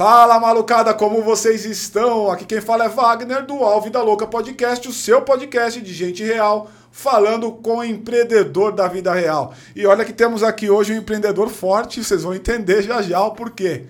Fala malucada, como vocês estão? Aqui quem fala é Wagner do Alve da Louca Podcast, o seu podcast de gente real, falando com o empreendedor da vida real. E olha que temos aqui hoje um empreendedor forte, vocês vão entender já já o porquê.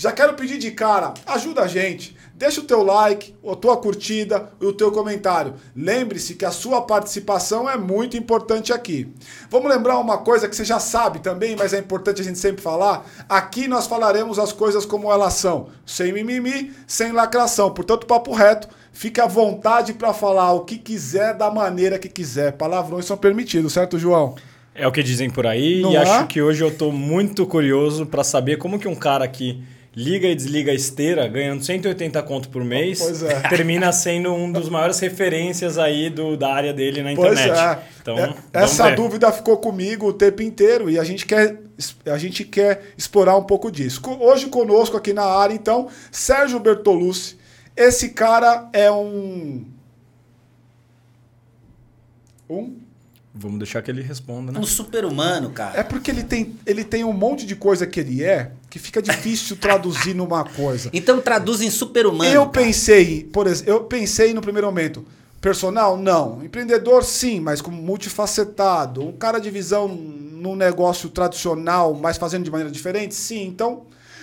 Já quero pedir de cara, ajuda a gente. Deixa o teu like, a tua curtida e o teu comentário. Lembre-se que a sua participação é muito importante aqui. Vamos lembrar uma coisa que você já sabe também, mas é importante a gente sempre falar. Aqui nós falaremos as coisas como elas são, sem mimimi, sem lacração. Portanto, papo reto, fique à vontade para falar o que quiser da maneira que quiser. Palavrões são permitidos, certo, João? É o que dizem por aí Não e é? acho que hoje eu tô muito curioso para saber como que um cara que liga e desliga a esteira, ganhando 180 conto por mês, Pois é. termina sendo um dos maiores referências aí do, da área dele na Pois internet. é. Então, É, essa ver. dúvida ficou comigo o tempo inteiro e a gente quer a gente quer explorar um pouco disso. Hoje conosco aqui na área, então, Sérgio Bertolucci. Esse cara é um um Vamos deixar que ele responda, né? Um super-humano, cara. é porque ele tem, ele tem um monte de coisa que ele é que fica difícil traduzir numa coisa. Então traduz em super-humano. Eu cara. pensei, por exemplo, eu pensei no primeiro momento, personal, não. Empreendedor, sim, mas como multifacetado. Um cara de visão num negócio tradicional, mas fazendo de maneira diferente, sim. Então,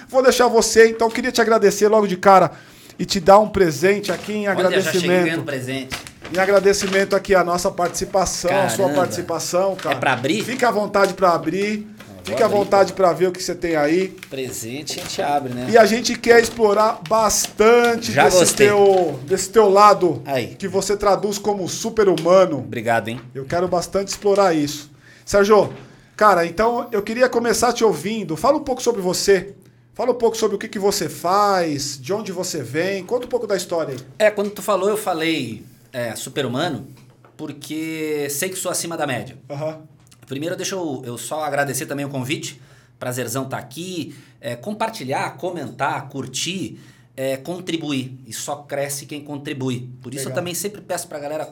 vou deixar você. Então, queria te agradecer logo de cara e te dar um presente aqui em Olha, já cheguei agradecimento. ganhando presente. Em agradecimento aqui a nossa participação, a sua participação, cara. É pra abrir? Fica à vontade para abrir. Fica à vontade para ver o que você tem aí. Presente a gente abre, né? E a gente quer explorar bastante Já desse gostei. teu, desse teu lado Aí. que você traduz como super-humano. Obrigado, hein? Eu quero bastante explorar isso. Sérgio, cara, então eu queria começar te ouvindo. Fala um pouco sobre você. Fala um pouco sobre o que, que você faz, de onde você vem. Conta um pouco da história aí. É, quando tu falou, eu falei é, super-humano, porque sei que sou acima da média. Aham. Primeiro, deixa eu, eu só agradecer também o convite. Prazerzão estar aqui. É, compartilhar, comentar, curtir, é, contribuir. E só cresce quem contribui. Por isso Legal. eu também sempre peço pra galera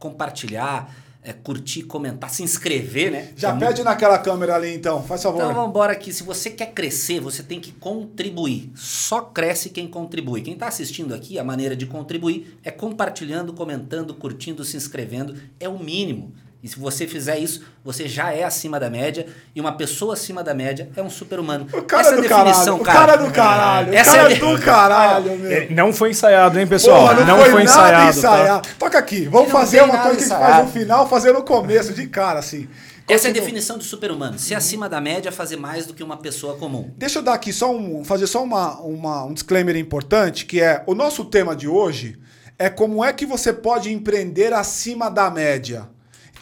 compartilhar, é, curtir, comentar, se inscrever, né? Já É muito- pede naquela câmera ali então, faz favor. Então vamos embora aqui. Se você quer crescer, você tem que contribuir. Só cresce quem contribui. Quem está assistindo aqui, a maneira de contribuir é compartilhando, comentando, curtindo, se inscrevendo. É o mínimo. E se você fizer isso, você já é acima da média. E uma pessoa acima da média é um super-humano. o cara Essa é do caralho. definição, O cara do caralho. Essa o é cara a- do caralho, meu. É, Não foi ensaiado, hein, pessoal? Porra, não, foi, nada ensaiado. tá? ensaiado. Toca aqui, vamos não fazer uma coisa que a gente faz no final, fazer no começo, de cara, assim. Essa é a definição de super-humano. Ser acima da média é fazer mais do que uma pessoa comum. Deixa eu dar aqui só um, fazer só uma, uma- um disclaimer importante, que é o nosso tema de hoje é como é que você pode empreender acima da média.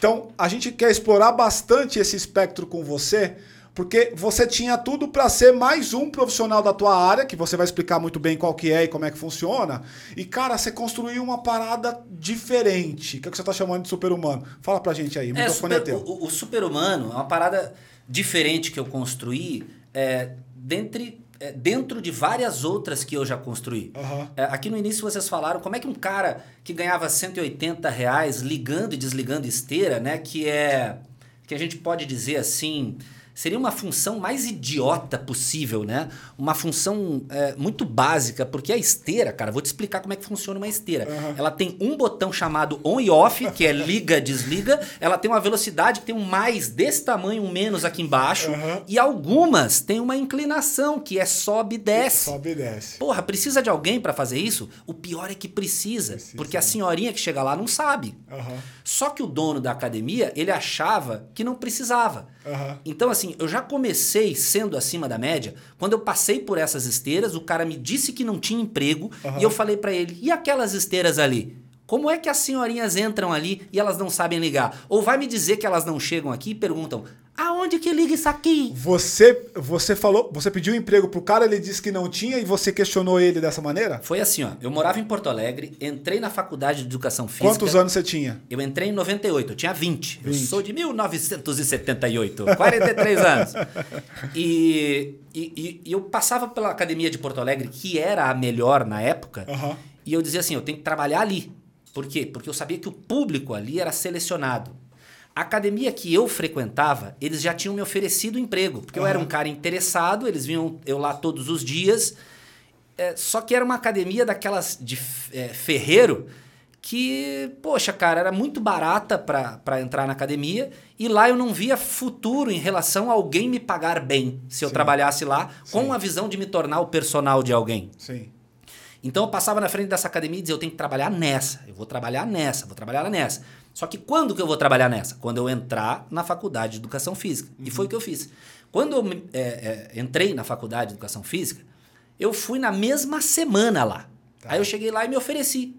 Então, a gente quer explorar bastante esse espectro com você, porque você tinha tudo para ser mais um profissional da tua área, que você vai explicar muito bem qual que é e como é que funciona. E cara, você construiu uma parada diferente, que é o que você tá chamando de super-humano. Fala pra gente aí, É, microfone é super- teu. o, o super-humano é uma parada diferente que eu construí é, dentre, dentro de várias outras que eu já construí. É, aqui no início vocês falaram como é que um cara que ganhava 180 reais ligando e desligando esteira, né? Que é. Que a gente pode dizer assim. Seria uma função mais idiota possível, né? Uma função é, muito básica, porque a esteira, cara, vou te explicar como é que funciona uma esteira. Ela tem um botão chamado on e off, que é liga, desliga. Ela tem uma velocidade que tem um mais desse tamanho, um menos aqui embaixo. Aham. E algumas têm uma inclinação, que é sobe e desce. Sobe e desce. Porra, precisa de alguém pra fazer isso? O pior é que precisa, Precisa, porque a senhorinha que chega lá não sabe. Aham, Só que o dono da academia, ele achava que não precisava. Aham. Então, assim, eu já comecei sendo acima da média. Quando eu passei por essas esteiras, o cara me disse que não tinha emprego Aham. e eu falei pra ele: e aquelas esteiras ali? Como é que as senhorinhas entram ali e elas não sabem ligar? Ou vai me dizer que elas não chegam aqui e perguntam: aonde que liga isso aqui? Você, você falou, você pediu um emprego pro cara, ele disse que não tinha e você questionou ele dessa maneira? Foi assim, ó. Eu morava em Porto Alegre, entrei na faculdade de educação física. Quantos anos você tinha? Eu entrei em 98, eu tinha 20. Eu 20. sou de 1978, 43 anos. E, e, e- eu passava pela academia de Porto Alegre, que era a melhor na época, Aham. e eu dizia assim: eu tenho que trabalhar ali. Por quê? Porque eu sabia que o público ali era selecionado. A academia que eu frequentava, eles já tinham me oferecido emprego, porque eu era um cara interessado, eles vinham eu lá todos os dias. É, só que era uma academia daquelas de é, ferreiro que, poxa, cara, era muito barata para entrar na academia e lá eu não via futuro em relação a alguém me pagar bem se eu Sim. trabalhasse lá com Sim. a visão de me tornar o personal de alguém. Sim. Então eu passava na frente dessa academia e dizia, eu tenho que trabalhar nessa, eu vou trabalhar nessa, vou trabalhar nessa. Só que quando que eu vou trabalhar nessa? Quando eu entrar na faculdade de Educação Física. E foi o que eu fiz. Quando eu é, é, entrei na faculdade de Educação Física, eu fui na mesma semana lá. Tá. Aí eu cheguei lá e me ofereci.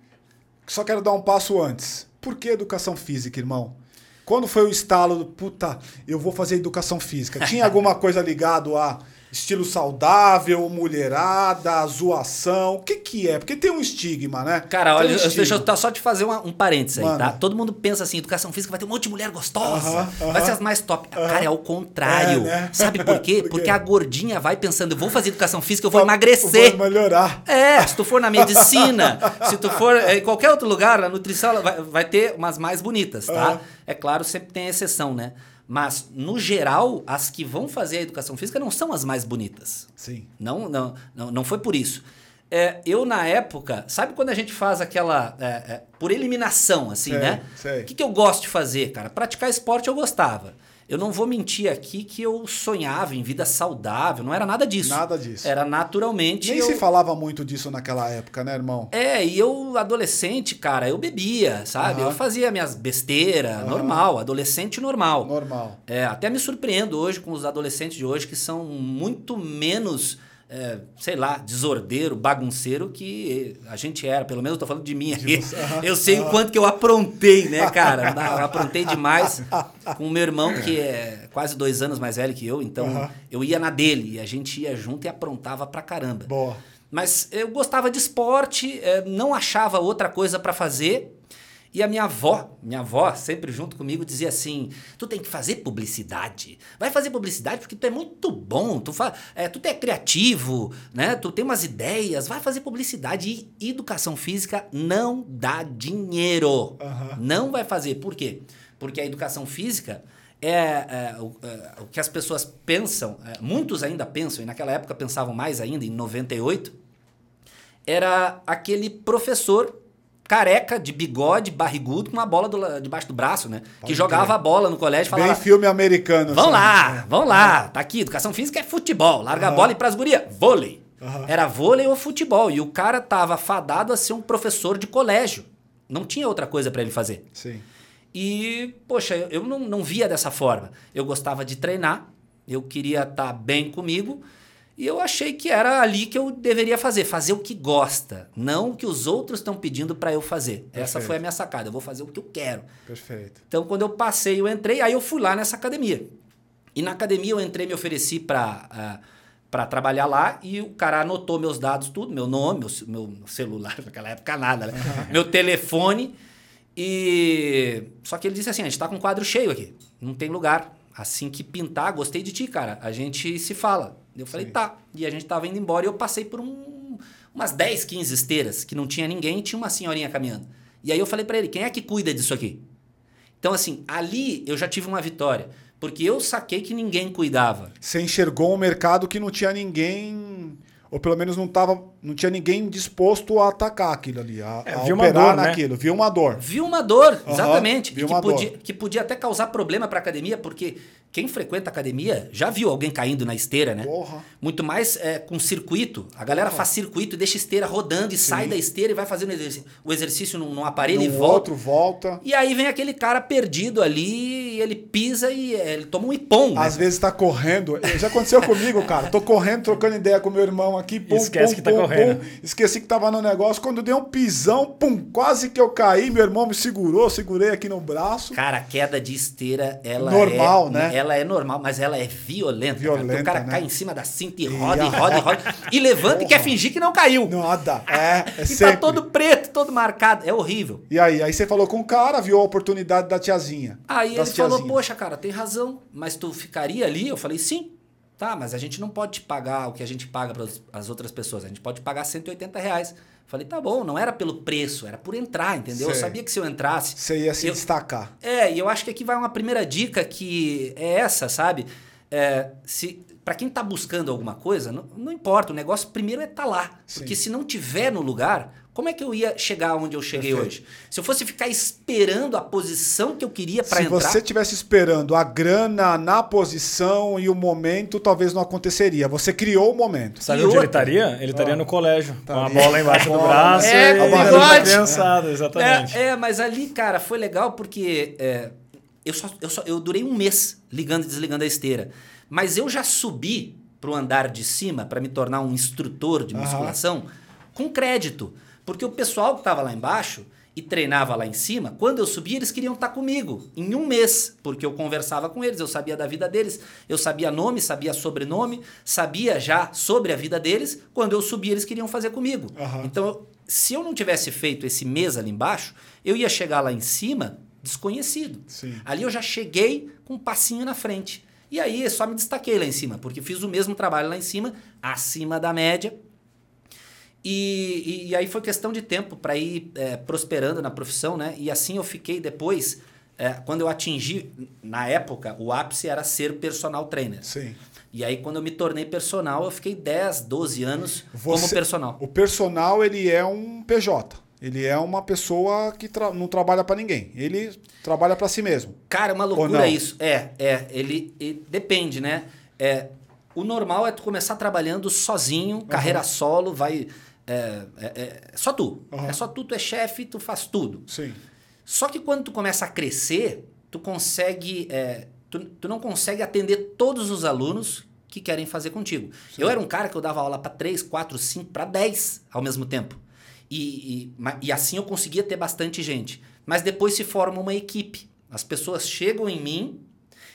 Só quero dar um passo antes. Por que educação física, irmão? Quando foi o estalo do puta, eu vou fazer educação física? Tinha alguma coisa ligado a estilo saudável, mulherada, zoação? O que que é? Porque tem um estigma, né? Cara, olha, um eu- deixa eu tá- só te fazer uma- um parênteses aí, Mano. tá? Todo mundo pensa assim, educação física vai ter um monte de mulher gostosa, Aham, aham. vai ser as mais top. Cara, é o contrário. É, né? Sabe por quê? Por quê? Porque a gordinha vai pensando, eu vou fazer educação física, eu vou Vou emagrecer. melhorar. É, se tu for na medicina, se tu for é, em qualquer outro lugar, na nutrição, vai, vai ter umas mais bonitas, tá? É claro, sempre tem exceção, né? Mas, no geral, as que vão fazer a educação física não são as mais bonitas. Sim. Não, não, não, não foi por isso. É, eu, na época, sabe quando a gente faz aquela. é, é, por eliminação, assim, Sei, né? O que, que eu gosto de fazer, cara? Praticar esporte eu gostava. Eu não vou mentir aqui que eu sonhava em vida saudável, não era nada disso. Nada disso. Era naturalmente. Nem eu... se falava muito disso naquela época, né, irmão? É, e eu, adolescente, cara, eu bebia, sabe? Aham. Eu fazia minhas besteiras, Aham. normal, adolescente normal. Normal. É, até me surpreendo hoje com os adolescentes de hoje que são muito menos, é, sei lá, desordeiro, bagunceiro que a gente era. Pelo menos eu tô falando de mim aqui. Eu sei o quanto que eu aprontei, né, cara? Eu aprontei demais com o meu irmão, que é quase dois anos mais velho que eu. Então, Aham. eu ia na dele e a gente ia junto e aprontava pra caramba. Boa. Mas eu gostava de esporte, eh, não achava outra coisa pra fazer. E a minha avó, minha avó, sempre junto comigo, dizia assim: tu tem que fazer publicidade. Vai fazer publicidade porque tu é muito bom, tu, fa é, tu é criativo, né? Tu tem umas ideias, vai fazer publicidade. E educação física não dá dinheiro. Aham. Não vai fazer. Por quê? Porque a educação física é, é, o, é, o que as pessoas pensam, é, muitos ainda pensam, e naquela época pensavam mais ainda, em 98, era aquele professor careca, de bigode, barrigudo, com uma bola do debaixo do braço, né? que Pode jogava crer. a bola no colégio e Bem falava... filme americano. Vamos assim. lá, vamos lá. Tá aqui, educação física é futebol. Larga a Aham. bola e pras gurias. Vôlei. Aham. Era vôlei ou futebol. E o cara tava fadado a ser um professor de colégio. Não tinha outra coisa pra ele fazer. Sim. E, poxa, eu não, não via dessa forma. Eu gostava de treinar, eu queria estar bem comigo, e eu achei que era ali que eu deveria fazer, fazer o que gosta, não o que os outros estão pedindo para eu fazer. Essa Perfeito. foi a minha sacada, eu vou fazer o que eu quero. Perfeito. Então, quando eu passei, eu entrei, aí eu fui lá nessa academia. E na academia eu entrei, me ofereci para para trabalhar lá e o cara anotou meus dados, tudo, meu nome, meu, meu celular, naquela época nada, né? meu telefone. E só que ele disse assim: a gente tá com um quadro cheio aqui, não tem lugar. Assim que pintar, gostei de ti, cara. A gente se fala. Eu falei, Sim. tá. E a gente tava indo embora e eu passei por um, umas 10, 15 esteiras que não tinha ninguém e tinha uma senhorinha caminhando. E aí eu falei pra ele: quem é que cuida disso aqui? Então, assim, ali eu já tive uma vitória. Porque eu saquei que ninguém cuidava. Você enxergou um mercado que não tinha ninguém, ou pelo menos não tava, não tinha ninguém disposto a atacar aquilo ali, a, É, a viu uma operar dor, né? naquilo. Viu uma dor. Viu uma dor, exatamente. viu e que uma podia, dor. que podia até causar problema pra academia, porque quem frequenta academia já viu alguém caindo na esteira, né? Porra. Muito mais é, com circuito. A galera faz circuito e deixa a esteira rodando e sai da esteira e vai fazendo exercício, o exercício num, num aparelho e volta. outro volta. E aí vem aquele cara perdido ali, e ele pisa e é, ele toma um ipom. né? Às vezes tá correndo. Já aconteceu comigo, cara. Tô correndo, trocando ideia com meu irmão aqui. Pum, esquece pum, que tá pum, correndo. Pum. Esqueci que tava no negócio. Quando dei um pisão, pum, quase que eu caí. Meu irmão me segurou, segurei aqui no braço. Cara, a queda de esteira, ela Normal, é, né? Ela é normal, mas ela é violenta. cara, porque Violenta, o cara né? cai em cima da cinta e E roda, e a- roda, e roda. E levanta e quer fingir que não caiu. Nada. É, é e sempre. tá todo preto, todo marcado. É horrível. E aí? Aí você falou com o cara, viu a oportunidade da tiazinha. Aí ele falou, poxa, cara, tem razão, mas tu ficaria ali? Eu falei, sim. Tá, mas a gente não pode te pagar o que a gente paga para as outras pessoas. A gente pode pagar 180 reais. Falei, tá bom, não era pelo preço, era por entrar, entendeu? Eu Sei. sabia que se eu entrasse, Você ia se Eu- destacar. É, e eu acho que aqui vai uma primeira dica que é essa, sabe? é, se para quem está buscando alguma coisa, não, não, importa, o negócio primeiro é estar tá lá. Sim. Porque se não tiver no lugar, como é que eu ia chegar onde eu cheguei Perfeito. hoje? Se eu fosse ficar esperando a posição que eu queria para entrar. Se você estivesse esperando a grana na posição e o momento, talvez não aconteceria. Você criou o momento. Sabe e onde outra? ele estaria? Ele estaria ah, no colégio, tá com a bola embaixo do braço. É, e bigode. Pensado, exatamente. É, é, mas ali, cara, foi legal porque é, eu, só, eu, só, eu durei um mês ligando e desligando a esteira. Mas eu já subi para o andar de cima para me tornar um instrutor de musculação uhum. com crédito. Porque o pessoal que estava lá embaixo e treinava lá em cima, quando eu subia, eles queriam estar tá comigo em um mês, porque eu conversava com eles, eu sabia da vida deles, eu sabia nome, sabia sobrenome, sabia já sobre a vida deles. Quando eu subia, eles queriam fazer comigo. Uhum. Então, se eu não tivesse feito esse mês ali embaixo, eu ia chegar lá em cima desconhecido. Sim. Ali eu já cheguei com um passinho na frente. E aí só me destaquei lá em cima, porque fiz o mesmo trabalho lá em cima, acima da média, e, e, e aí foi questão de tempo para ir é, prosperando na profissão, né? E assim eu fiquei depois, é, quando eu atingi, na época, o ápice era ser personal trainer. Sim. E aí, quando eu me tornei personal, eu fiquei 10, 12 anos Você, como personal. O personal, ele é um PJ. Ele é uma pessoa que tra não trabalha para ninguém. Ele trabalha para si mesmo. Cara, é uma loucura isso. É, é. Ele, ele depende, né? É, o normal é tu começar trabalhando sozinho, uhum. carreira solo, vai é, é, é, só tu. Uhum. É só tu, tu é chefe, tu faz tudo. Sim. Só que quando tu começa a crescer, tu consegue. É, tu, tu não consegue atender todos os alunos que querem fazer contigo. Sim. Eu era um cara que eu dava aula para 3, 4, 5, para 10 ao mesmo tempo. E, e, e assim eu conseguia ter bastante gente. Mas depois se forma uma equipe. As pessoas chegam em mim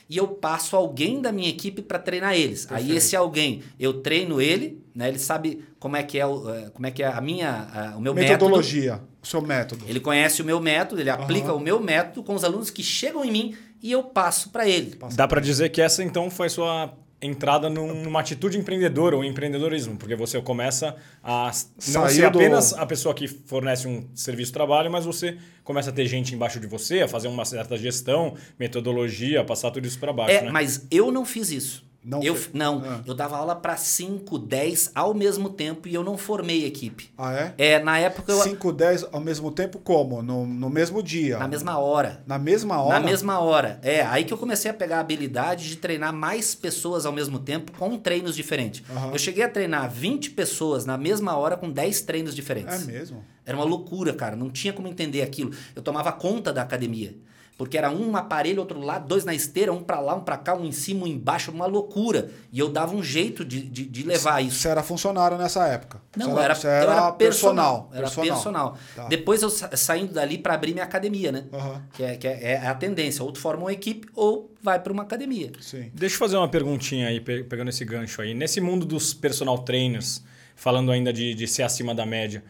e eu passo alguém da minha equipe para treinar eles. Perfeito. Aí esse alguém, eu treino ele, né? Ele sabe como é que é, o, é, como é que é a minha, a, o meu metodologia, método. o seu método. Ele conhece o meu método, ele uhum. aplica o meu método com os alunos que chegam em mim e eu passo para ele. Dá para dizer que essa então foi sua entrada numa atitude empreendedora ou empreendedorismo, porque você começa a não ser apenas do... a pessoa que fornece um serviço de trabalho, mas você começa a ter gente embaixo de você, a fazer uma certa gestão, metodologia, passar tudo isso para baixo. É, né? mas eu não fiz isso. Não, eu, não ah. eu dava aula para 5, 10 ao mesmo tempo e eu não formei equipe. Ah, é? É, na época eu. 5, 10 ao mesmo tempo como? No, no mesmo dia? Na mesma hora. Na mesma hora? Na mesma hora. É, aí que eu comecei a pegar a habilidade de treinar mais pessoas ao mesmo tempo com treinos diferentes. Uhum. Eu cheguei a treinar 20 pessoas na mesma hora com 10 treinos diferentes. É mesmo? Era uma loucura, cara. Não tinha como entender aquilo. Eu tomava conta da academia. Porque era um aparelho, outro lado, dois na esteira, um para lá, um para cá, um em cima, um embaixo, uma loucura. E eu dava um jeito de, de, de levar isso. Você era funcionário nessa época? Não, era, era, era, era personal. Era personal. personal. Tá. Depois eu saindo dali para abrir minha academia, né? Uhum. Que, é, que é, é, a tendência. Ou tu forma uma equipe ou vai para uma academia. Sim. Deixa eu fazer uma perguntinha aí, pegando esse gancho aí. Nesse mundo dos personal trainers, falando ainda de, de ser acima da média,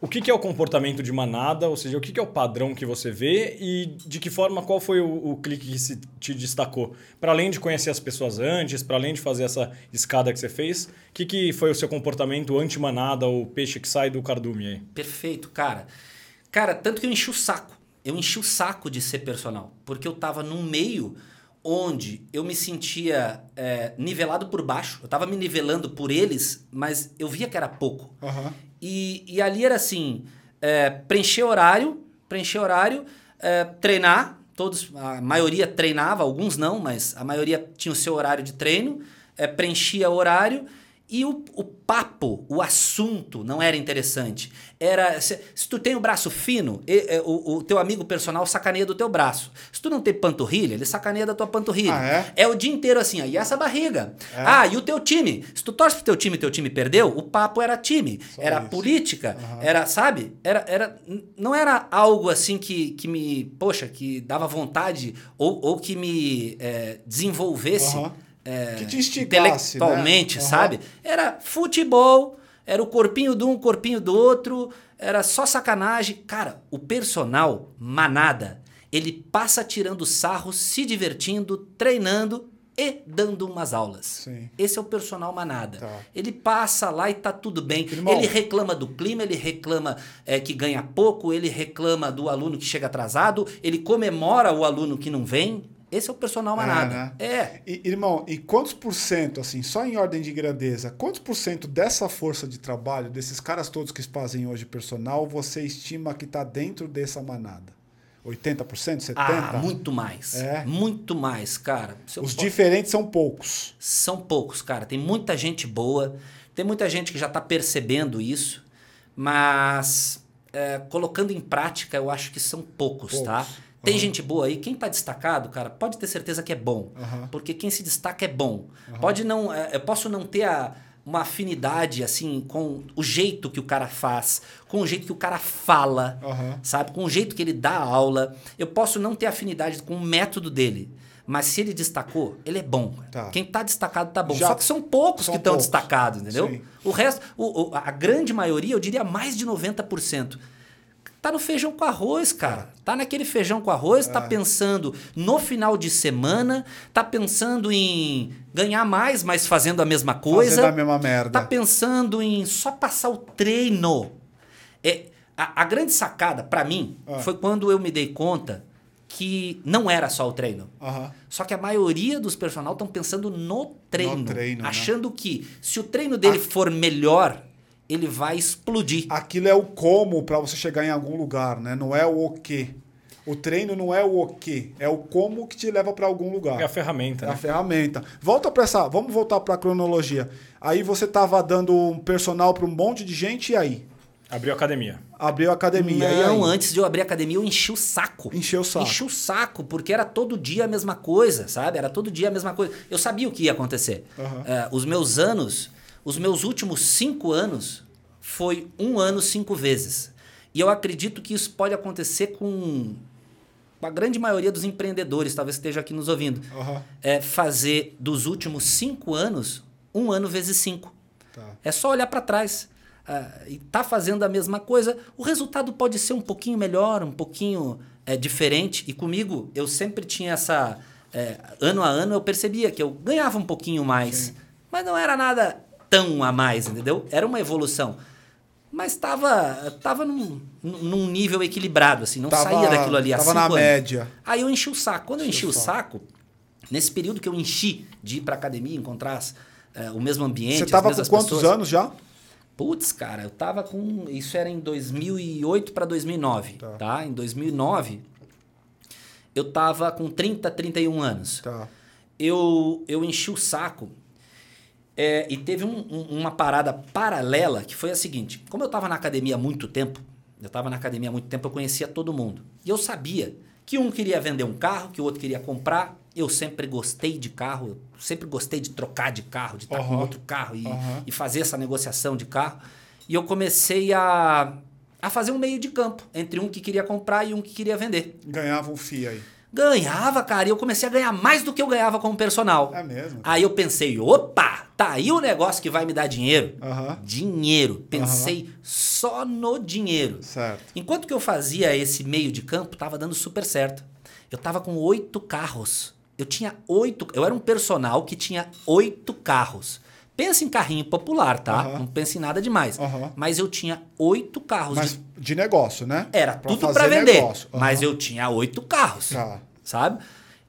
o que, que, é o comportamento de manada, ou seja, o que, que, é o padrão que você vê e de que forma, qual foi o, o clique que se te destacou? Para além de conhecer as pessoas antes, para além de fazer essa escada que você fez, o que, que foi o seu comportamento anti-manada, o peixe que sai do cardume aí? Perfeito, cara. Cara, tanto que eu enchi o saco. Eu enchi o saco de ser personal, porque eu estava num meio onde eu me sentia é, nivelado por baixo. Eu estava me nivelando por eles, mas eu via que era pouco. Uhum. E, e ali era assim: é, preencher horário, preencher horário, é, treinar. Todos, a maioria treinava, alguns não, mas a maioria tinha o seu horário de treino, é, preenchia horário e o, o papo, o assunto não era interessante. Era se, se tu tem o braço fino, e, e, o, o, teu amigo personal sacaneia do teu braço. Se tu não tem panturrilha, ele sacaneia da tua panturrilha. Ah, é? é? o dia inteiro assim, ó, e essa barriga? É. Ah, e o teu time? Se tu torce pro teu time e teu time perdeu, o papo era time, Só era isso. política, uhum. era, sabe? Era, era, não era algo assim que, que me, poxa, que dava vontade ou, ou que me é, desenvolvesse. Uhum é, que te instigasse, intelectualmente, né? uhum. sabe? Era futebol, era o corpinho de um, corpinho do outro, era só sacanagem. Cara, o personal, manada, ele passa tirando sarro, se divertindo, treinando e dando umas aulas. Sim. Esse é o personal manada. Tá. Ele passa lá e tá tudo bem. Irmão. Ele reclama do clima, ele reclama é, que ganha pouco, ele reclama do aluno que chega atrasado, ele comemora o aluno que não vem, Esse é o personal manada. né? É. E, irmão, e quantos por cento, assim, só em ordem de grandeza, quantos por cento dessa força de trabalho, desses caras todos que fazem hoje personal, você estima que está dentro dessa manada? 80%, 70%? Ah, muito mais. É? Muito mais, cara. Os posso- diferentes são poucos. São poucos, cara. Tem muita gente boa, tem muita gente que já está percebendo isso, mas é, colocando em prática, eu acho que são poucos, Poucos. tá? Tem gente boa aí. Quem está destacado, cara, pode ter certeza que é bom. Aham. Porque quem se destaca é bom. Pode não. é, eu posso não ter a- uma afinidade, assim, com o jeito que o cara faz, com o jeito que o cara fala sabe? Com o jeito que ele dá a aula. Eu posso não ter afinidade com o método dele. Mas se ele destacou, ele é bom. Tá. Quem tá destacado tá bom. Já- Só que são poucos são que estão destacados, entendeu? Sim. O resto, o- o- a grande maioria, eu diria mais de 90%. Tá no feijão com arroz, cara. Tá naquele feijão com arroz, É. tá pensando no final de semana, tá pensando em ganhar mais, mas fazendo a mesma coisa. Fazendo a mesma merda. Tá pensando em só passar o treino. É, a, a grande sacada, pra mim, Ah. foi quando eu me dei conta que não era só o treino. Aham. Só que a maioria dos personal estão pensando no treino. No treino, né? achando que se o treino dele for melhor, ele vai explodir. Aquilo é o como para você chegar em algum lugar, né? Não é o o quê. O treino não é o o quê, é o como que te leva para algum lugar. É a ferramenta, É a né? ferramenta. Volta para essa, vamos voltar para a cronologia. Aí você tava dando um personal para um monte de gente e aí Abriu a academia. abriu a academia. e Não, aí? antes de eu abrir a academia, eu enchi o saco. Encheu o saco. Enchi o saco, porque era todo dia a mesma coisa, sabe? Era todo dia a mesma coisa. Eu sabia o que ia acontecer. Aham. É, os meus anos, os meus últimos cinco anos, foi um ano cinco vezes. E eu acredito que isso pode acontecer com a grande maioria dos empreendedores, talvez esteja aqui nos ouvindo. Aham. É fazer dos últimos cinco anos, um ano vezes cinco. Tá. É só olhar para trás. ah, e tá fazendo a mesma coisa, o resultado pode ser um pouquinho melhor, um pouquinho é, diferente. E comigo, eu sempre tinha essa. é, ano a ano eu percebia que eu ganhava um pouquinho mais. Mas não era nada tão a mais, entendeu? Era uma evolução. Mas estava tava num, num nível equilibrado, assim, não Tava- saía daquilo ali. há tava cinco na anos. média. Aí eu enchi o saco. Quando eu enchi o saco, nesse período que eu enchi de ir pra academia, encontrar as, eh, o mesmo ambiente, Você tava com mesmas quantos pessoas. anos já? Putz, cara, eu tava com. Isso era em 2008 para 2009. Tá. Tá. Em 2009, eu tava com 30, 31 anos. Tá. Eu, eu enchi o saco. É, e teve um- um- uma parada paralela que foi a seguinte: como eu tava na academia há muito tempo, eu tava na academia há muito tempo, eu conhecia todo mundo. E eu sabia que um queria vender um carro, que o outro queria comprar. Eu sempre gostei de carro, eu sempre gostei de trocar de carro, de estar com Aham. outro carro e, Aham. e fazer essa negociação de carro. E eu comecei a, a fazer um meio de campo entre um que queria comprar e um que queria vender. Ganhava um FII aí. Ganhava, cara, e eu comecei a ganhar mais do que eu ganhava como personal. É mesmo? Aí eu pensei, opa, tá aí o negócio que vai me dar dinheiro. Dinheiro. Pensei só no dinheiro. Certo. Enquanto que eu fazia esse meio de campo, tava dando super certo. Eu tava com oito carros. Eu tinha oito. Eu era um personal que tinha oito carros. Pensa em carrinho popular, tá? Aham. Não pense em nada demais. Aham. Mas eu tinha oito carros. Mas de- de negócio, né? Era Pra tudo pra vender. Aham. Mas eu tinha oito carros. Tá. Sabe?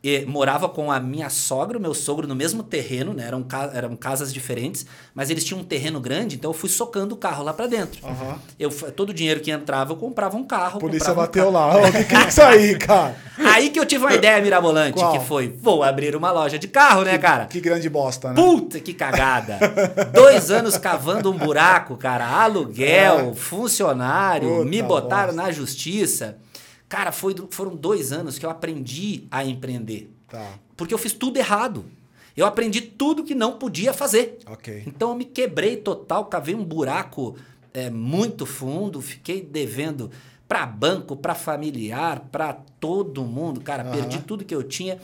E morava com a minha sogra o meu sogro no mesmo terreno, né? Eram, ca- eram casas diferentes, mas eles tinham um terreno grande, então eu fui socando o carro lá pra dentro. Aham. Eu, todo o dinheiro que entrava, eu comprava um carro. A polícia um bateu carro. lá. O que, que é isso aí, cara? Aí que eu tive uma ideia mirabolante, Qual? que foi, vou abrir uma loja de carro, né, cara? Que grande bosta, né? Puta que cagada! Dois anos cavando um buraco, cara. Aluguel, funcionário, É. Puta me botaram bosta. na justiça. Cara, foi, foram dois anos que eu aprendi a empreender. Tá. Porque eu fiz tudo errado. Eu aprendi tudo que não podia fazer. Ok. Então eu me quebrei total, cavei um buraco é, muito fundo, fiquei devendo para banco, para familiar, para todo mundo. Cara, Aham. perdi tudo que eu tinha.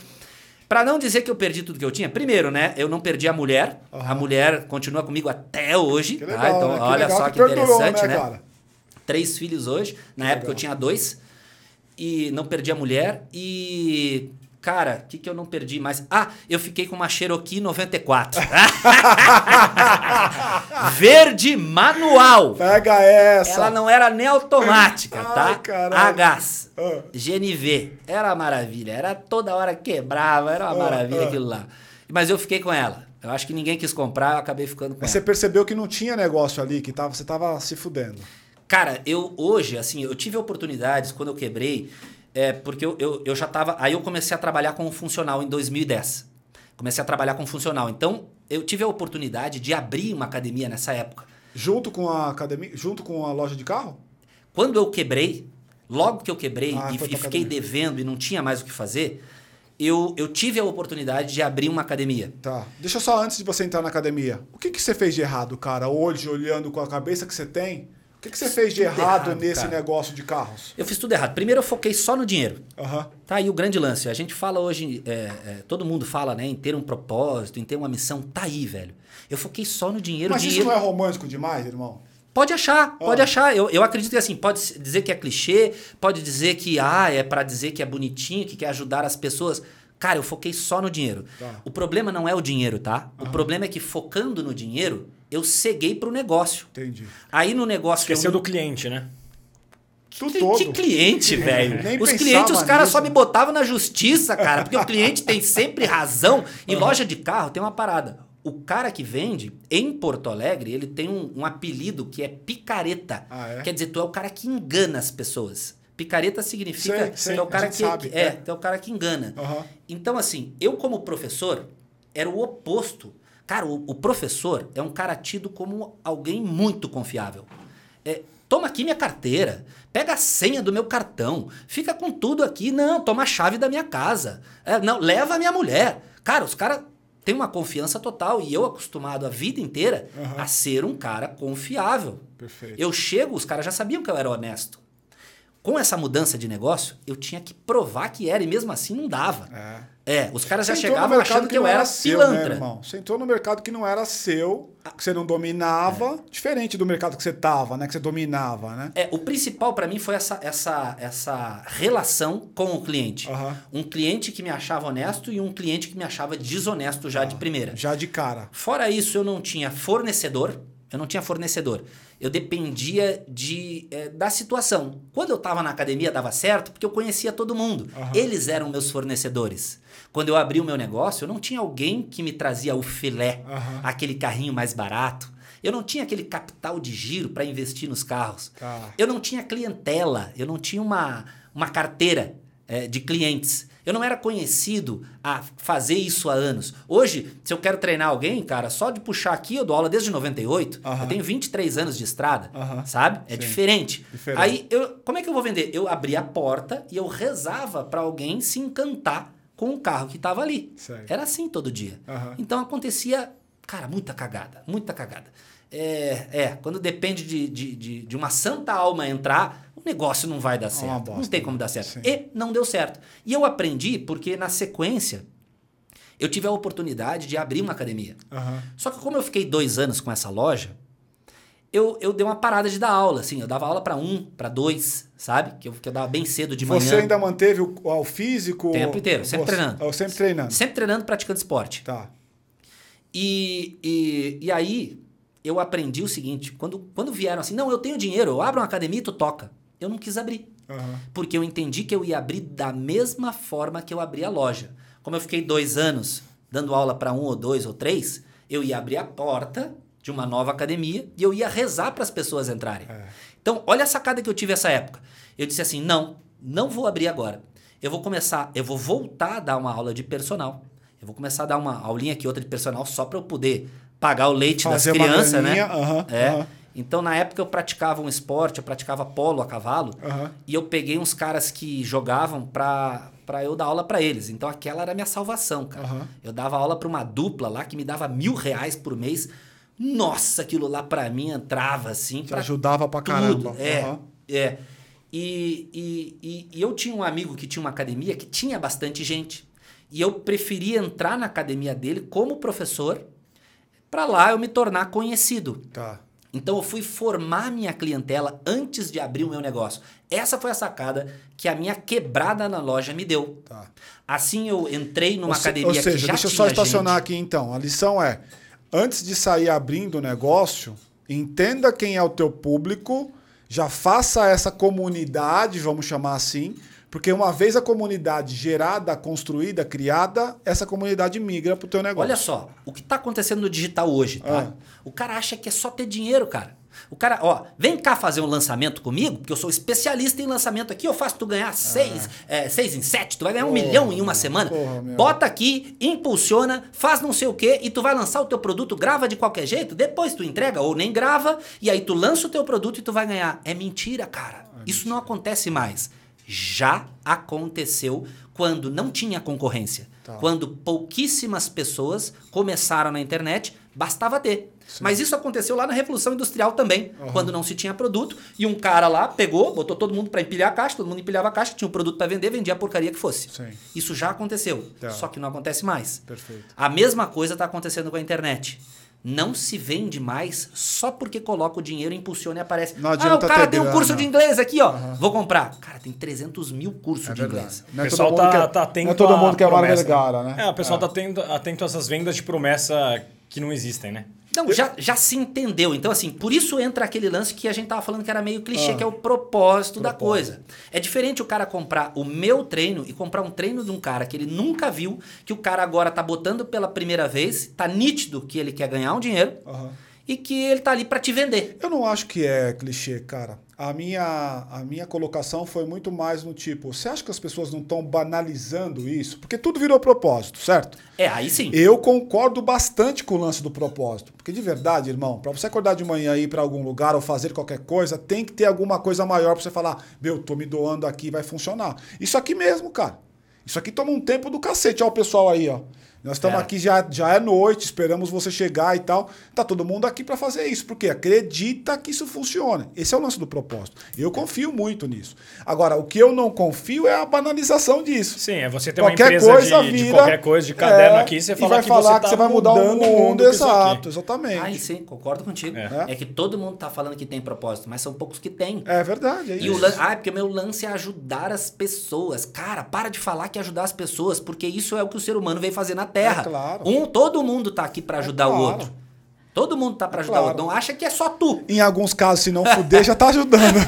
Para não dizer que eu perdi tudo que eu tinha, primeiro, né? Eu não perdi a mulher. A Aham. mulher continua comigo até hoje. Tá? legal, Então, né? Olha só que que, perdurou, interessante, né, né? Três filhos hoje. Na Que época eu legal. tinha dois. E não perdi a mulher. E Cara, o que, que eu não perdi mais? Ah, eu fiquei com uma Cherokee 94. Verde manual. Pega essa. Ela não era nem automática, Ai, tá? caralho. A gás. Ah. GNV. Era uma maravilha. Era toda hora quebrava. Era uma Ah, maravilha ah. aquilo lá. Mas eu fiquei com ela. Eu acho que ninguém quis comprar, eu acabei ficando com Mas ela. você percebeu que não tinha negócio ali, que tava, você tava se fudendo. Cara, eu hoje, assim, eu tive oportunidades quando eu quebrei, é, porque eu, eu, eu já tava. Aí eu comecei a trabalhar como funcional em 2010. Comecei a trabalhar como funcional. Então, eu tive a oportunidade de abrir uma academia nessa época. Junto com a academia, junto com a loja de carro? Quando eu quebrei, logo que eu quebrei Ah, e, fiquei academia. devendo e não tinha mais o que fazer, eu, eu tive a oportunidade de abrir uma academia. Tá. Deixa só antes de você entrar na academia. O que, que você fez de errado, cara? Hoje, olhando com a cabeça que você tem, o que, que você fez de errado, errado, nesse cara. negócio de carros? Eu fiz tudo errado. Primeiro eu foquei só no dinheiro. Aham. Tá aí o grande lance. A gente fala hoje, é, é, todo mundo fala, né, em ter um propósito, em ter uma missão. Tá aí, velho. Eu foquei só no dinheiro. Mas isso dinheiro... não é romântico demais, irmão? Pode achar, pode Ah. achar. Eu, eu acredito que assim, pode dizer que é clichê, pode dizer que ah, é pra dizer que é bonitinho, que quer ajudar as pessoas. Cara, eu foquei só no dinheiro. Tá. O problema não é o dinheiro, tá? O problema é que focando no dinheiro, eu ceguei pro negócio. Entendi. Aí no negócio que eu Esqueceu do cliente, né? Tu que, todo. que cliente, velho? Nem Os clientes, os caras só me botavam na justiça, cara. Porque o cliente tem sempre razão. Em loja de carro tem uma parada. O cara que vende, em Porto Alegre, ele tem um, um apelido que é picareta. Ah, é? Quer dizer, tu é o cara que engana as pessoas. Picareta significa Sei, que sei, tu é o cara que, sabe, é, é. tu é o cara que engana. Aham. Então, assim, eu como professor, era o oposto. Cara, o, o professor é um cara tido como alguém muito confiável. É, toma aqui minha carteira, pega a senha do meu cartão, fica com tudo aqui. Não, toma a chave da minha casa. É, não, leva a minha mulher. Cara, os caras têm uma confiança total e eu acostumado a vida inteira Aham. a ser um cara confiável. Perfeito. Eu chego, os caras já sabiam que eu era honesto. Com essa mudança de negócio, eu tinha que provar que era e mesmo assim não dava. É. É, os caras já Você no chegavam achando que, eu não era seu, né, pilantra. irmão? Você entrou no mercado que não era seu, que você não dominava, diferente do mercado que você tava, né? Que você dominava, né? É, o principal pra mim foi essa, essa, essa relação com o cliente. Um cliente que me achava honesto e um cliente que me achava desonesto já de primeira. Já de cara. Fora isso, eu não tinha fornecedor. Eu não tinha fornecedor. Eu dependia de, eh, da situação. Quando eu estava na academia, dava certo, porque eu conhecia todo mundo. Aham. Eles eram meus fornecedores. Quando eu abri o meu negócio, eu não tinha alguém que me trazia o filé, Aham. aquele carrinho mais barato. Eu não tinha aquele capital de giro para investir nos carros. Tá. Eu não tinha clientela, eu não tinha uma, uma carteira eh, de clientes. Eu não era conhecido a fazer isso há anos. Hoje, se eu quero treinar alguém, cara, só de puxar aqui, eu dou aula desde 98. Aham. Eu tenho 23 anos de estrada, Aham. sabe? É diferente. Diferente. Aí, eu, como é que eu vou vender? Eu abria a porta e eu rezava para alguém se encantar com o carro que estava ali. Certo. Era assim todo dia. Aham. Então acontecia, cara, muita cagada, muita cagada. É, é quando depende de, de, de, de uma santa alma entrar, o negócio não vai dar certo. É bosta, não tem né? como dar certo. Sim. E não deu certo. E eu aprendi porque na sequência eu tive a oportunidade de abrir uma academia. Aham. Só que como eu fiquei dois anos com essa loja, eu, eu dei uma parada de dar aula, assim. Eu dava aula para um, para dois, sabe? Que eu, que eu dava bem cedo de Você manhã. ainda manteve o, o físico? O tempo inteiro, sempre Você- treinando. Eu sempre treinando. Sempre treinando, praticando esporte. Tá. E, e, e aí eu aprendi o seguinte: quando, quando vieram assim, não, eu tenho dinheiro, eu abro uma academia e tu toca. Eu não quis abrir. Aham. Porque eu entendi que eu ia abrir da mesma forma que eu abri a loja. Como eu fiquei dois anos dando aula para um ou dois ou três, eu ia abrir a porta de uma nova academia e eu ia rezar para as pessoas entrarem. É. Então, olha a sacada que eu tive essa época. Eu disse assim: não, não vou abrir agora. Eu vou começar, eu vou voltar a dar uma aula de personal. Eu vou começar a dar uma aulinha aqui, outra de personal, só para eu poder pagar o leite Fazer das crianças, né? aham, é. aham. Então, na época, eu praticava um esporte, eu praticava polo a cavalo. Aham. E eu peguei uns caras que jogavam pra, pra eu dar aula pra eles. Então aquela era a minha salvação, cara. Eu dava aula pra uma dupla lá que me dava mil reais por mês. Nossa, aquilo lá pra mim entrava assim. Te ajudava pra tudo. caramba. É, Aham. é. E, e, e, e eu tinha um amigo que tinha uma academia que tinha bastante gente. E eu preferia entrar na academia dele como professor pra lá eu me tornar conhecido. Tá. Então eu fui formar minha clientela antes de abrir o meu negócio. Essa foi a sacada que a minha quebrada na loja me deu. Tá. Assim eu entrei numa ou, se- academia ou seja, que já deixa eu só estacionar gente. aqui então. A lição é: antes de sair abrindo o negócio, entenda quem é o teu público, já faça essa comunidade, vamos chamar assim, porque uma vez a comunidade gerada, construída, criada, essa comunidade migra pro teu negócio. Olha só, o que está acontecendo no digital hoje, tá? Ah. O cara acha que é só ter dinheiro, cara. O cara, ó, vem cá fazer um lançamento comigo, porque eu sou especialista em lançamento aqui, eu faço tu ganhar seis, é, seis em sete, tu vai ganhar um Porra, milhão em uma semana. porra. Bota aqui, impulsiona, faz não sei o quê, e tu vai lançar o teu produto, grava de qualquer jeito, depois tu entrega ou nem grava, e aí tu lança o teu produto e tu vai ganhar. É mentira, cara. Isso não acontece mais. Já aconteceu quando não tinha concorrência. Tá. Quando pouquíssimas pessoas começaram na internet, bastava ter. Mas isso aconteceu lá na Revolução Industrial também, quando não se tinha produto, e um cara lá pegou, botou todo mundo para empilhar a caixa, todo mundo empilhava a caixa, tinha um produto para vender, vendia a porcaria que fosse. Sim. Isso já aconteceu, Tá. só que não acontece mais. Perfeito. A mesma coisa está acontecendo com a internet. Não se vende mais só porque coloca o dinheiro, impulsiona e aparece. Não ah, o cara ter tem um curso de inglês aqui, ó. Vou comprar. Cara, tem 300 mil cursos É de inglês. Não O é pessoal todo mundo tá, que é- tá atento não é todo mundo que é. Vergara, né? É, o pessoal tá atento, atento a essas vendas de promessa que não existem, né? Não, já, já se entendeu. Então, assim, por isso entra aquele lance que a gente tava falando que era meio clichê, Ah. que é o propósito, da Propósito. coisa. É diferente o cara comprar o meu treino e comprar um treino de um cara que ele nunca viu, que o cara agora tá botando pela primeira vez, tá nítido que ele quer ganhar um dinheiro Aham. E que ele tá ali para te vender. Eu não acho que é clichê, cara. A minha, a minha colocação foi muito mais no tipo: você acha que as pessoas não estão banalizando isso? Porque tudo virou propósito, certo? É, aí sim. Eu concordo bastante com o lance do propósito. Porque de verdade, irmão, pra você acordar de manhã e ir pra algum lugar ou fazer qualquer coisa, tem que ter alguma coisa maior pra você falar: meu, tô me doando aqui, vai funcionar. Isso aqui mesmo, cara. Isso aqui toma um tempo do cacete. Olha o pessoal aí, ó. Nós estamos É. aqui, já, já é noite, esperamos você chegar e tal. Tá todo mundo aqui pra fazer isso, porque acredita que isso funcione. Esse é o lance do propósito. Eu confio muito nisso. Agora, o que eu não confio é a banalização disso. Sim, é você ter uma Qualquer empresa coisa de, de vira, qualquer coisa, de caderno é, aqui, você e fala vai que falar você que tá você vai mudar o mundo, exato, exatamente. Aí sim, concordo contigo. É. É. que todo mundo tá falando que tem propósito, mas são poucos que tem. É verdade, é E o isso. lan... Ah, porque o meu lance é ajudar as pessoas. Cara, para de falar que é ajudar as pessoas, porque isso é o que o ser humano veio fazer na Terra. É claro. Um, todo mundo tá aqui para ajudar o claro. outro. Todo mundo tá para É ajudar o claro. outro. Não acha que é só tu. Em alguns casos, se não fuder, já tá ajudando.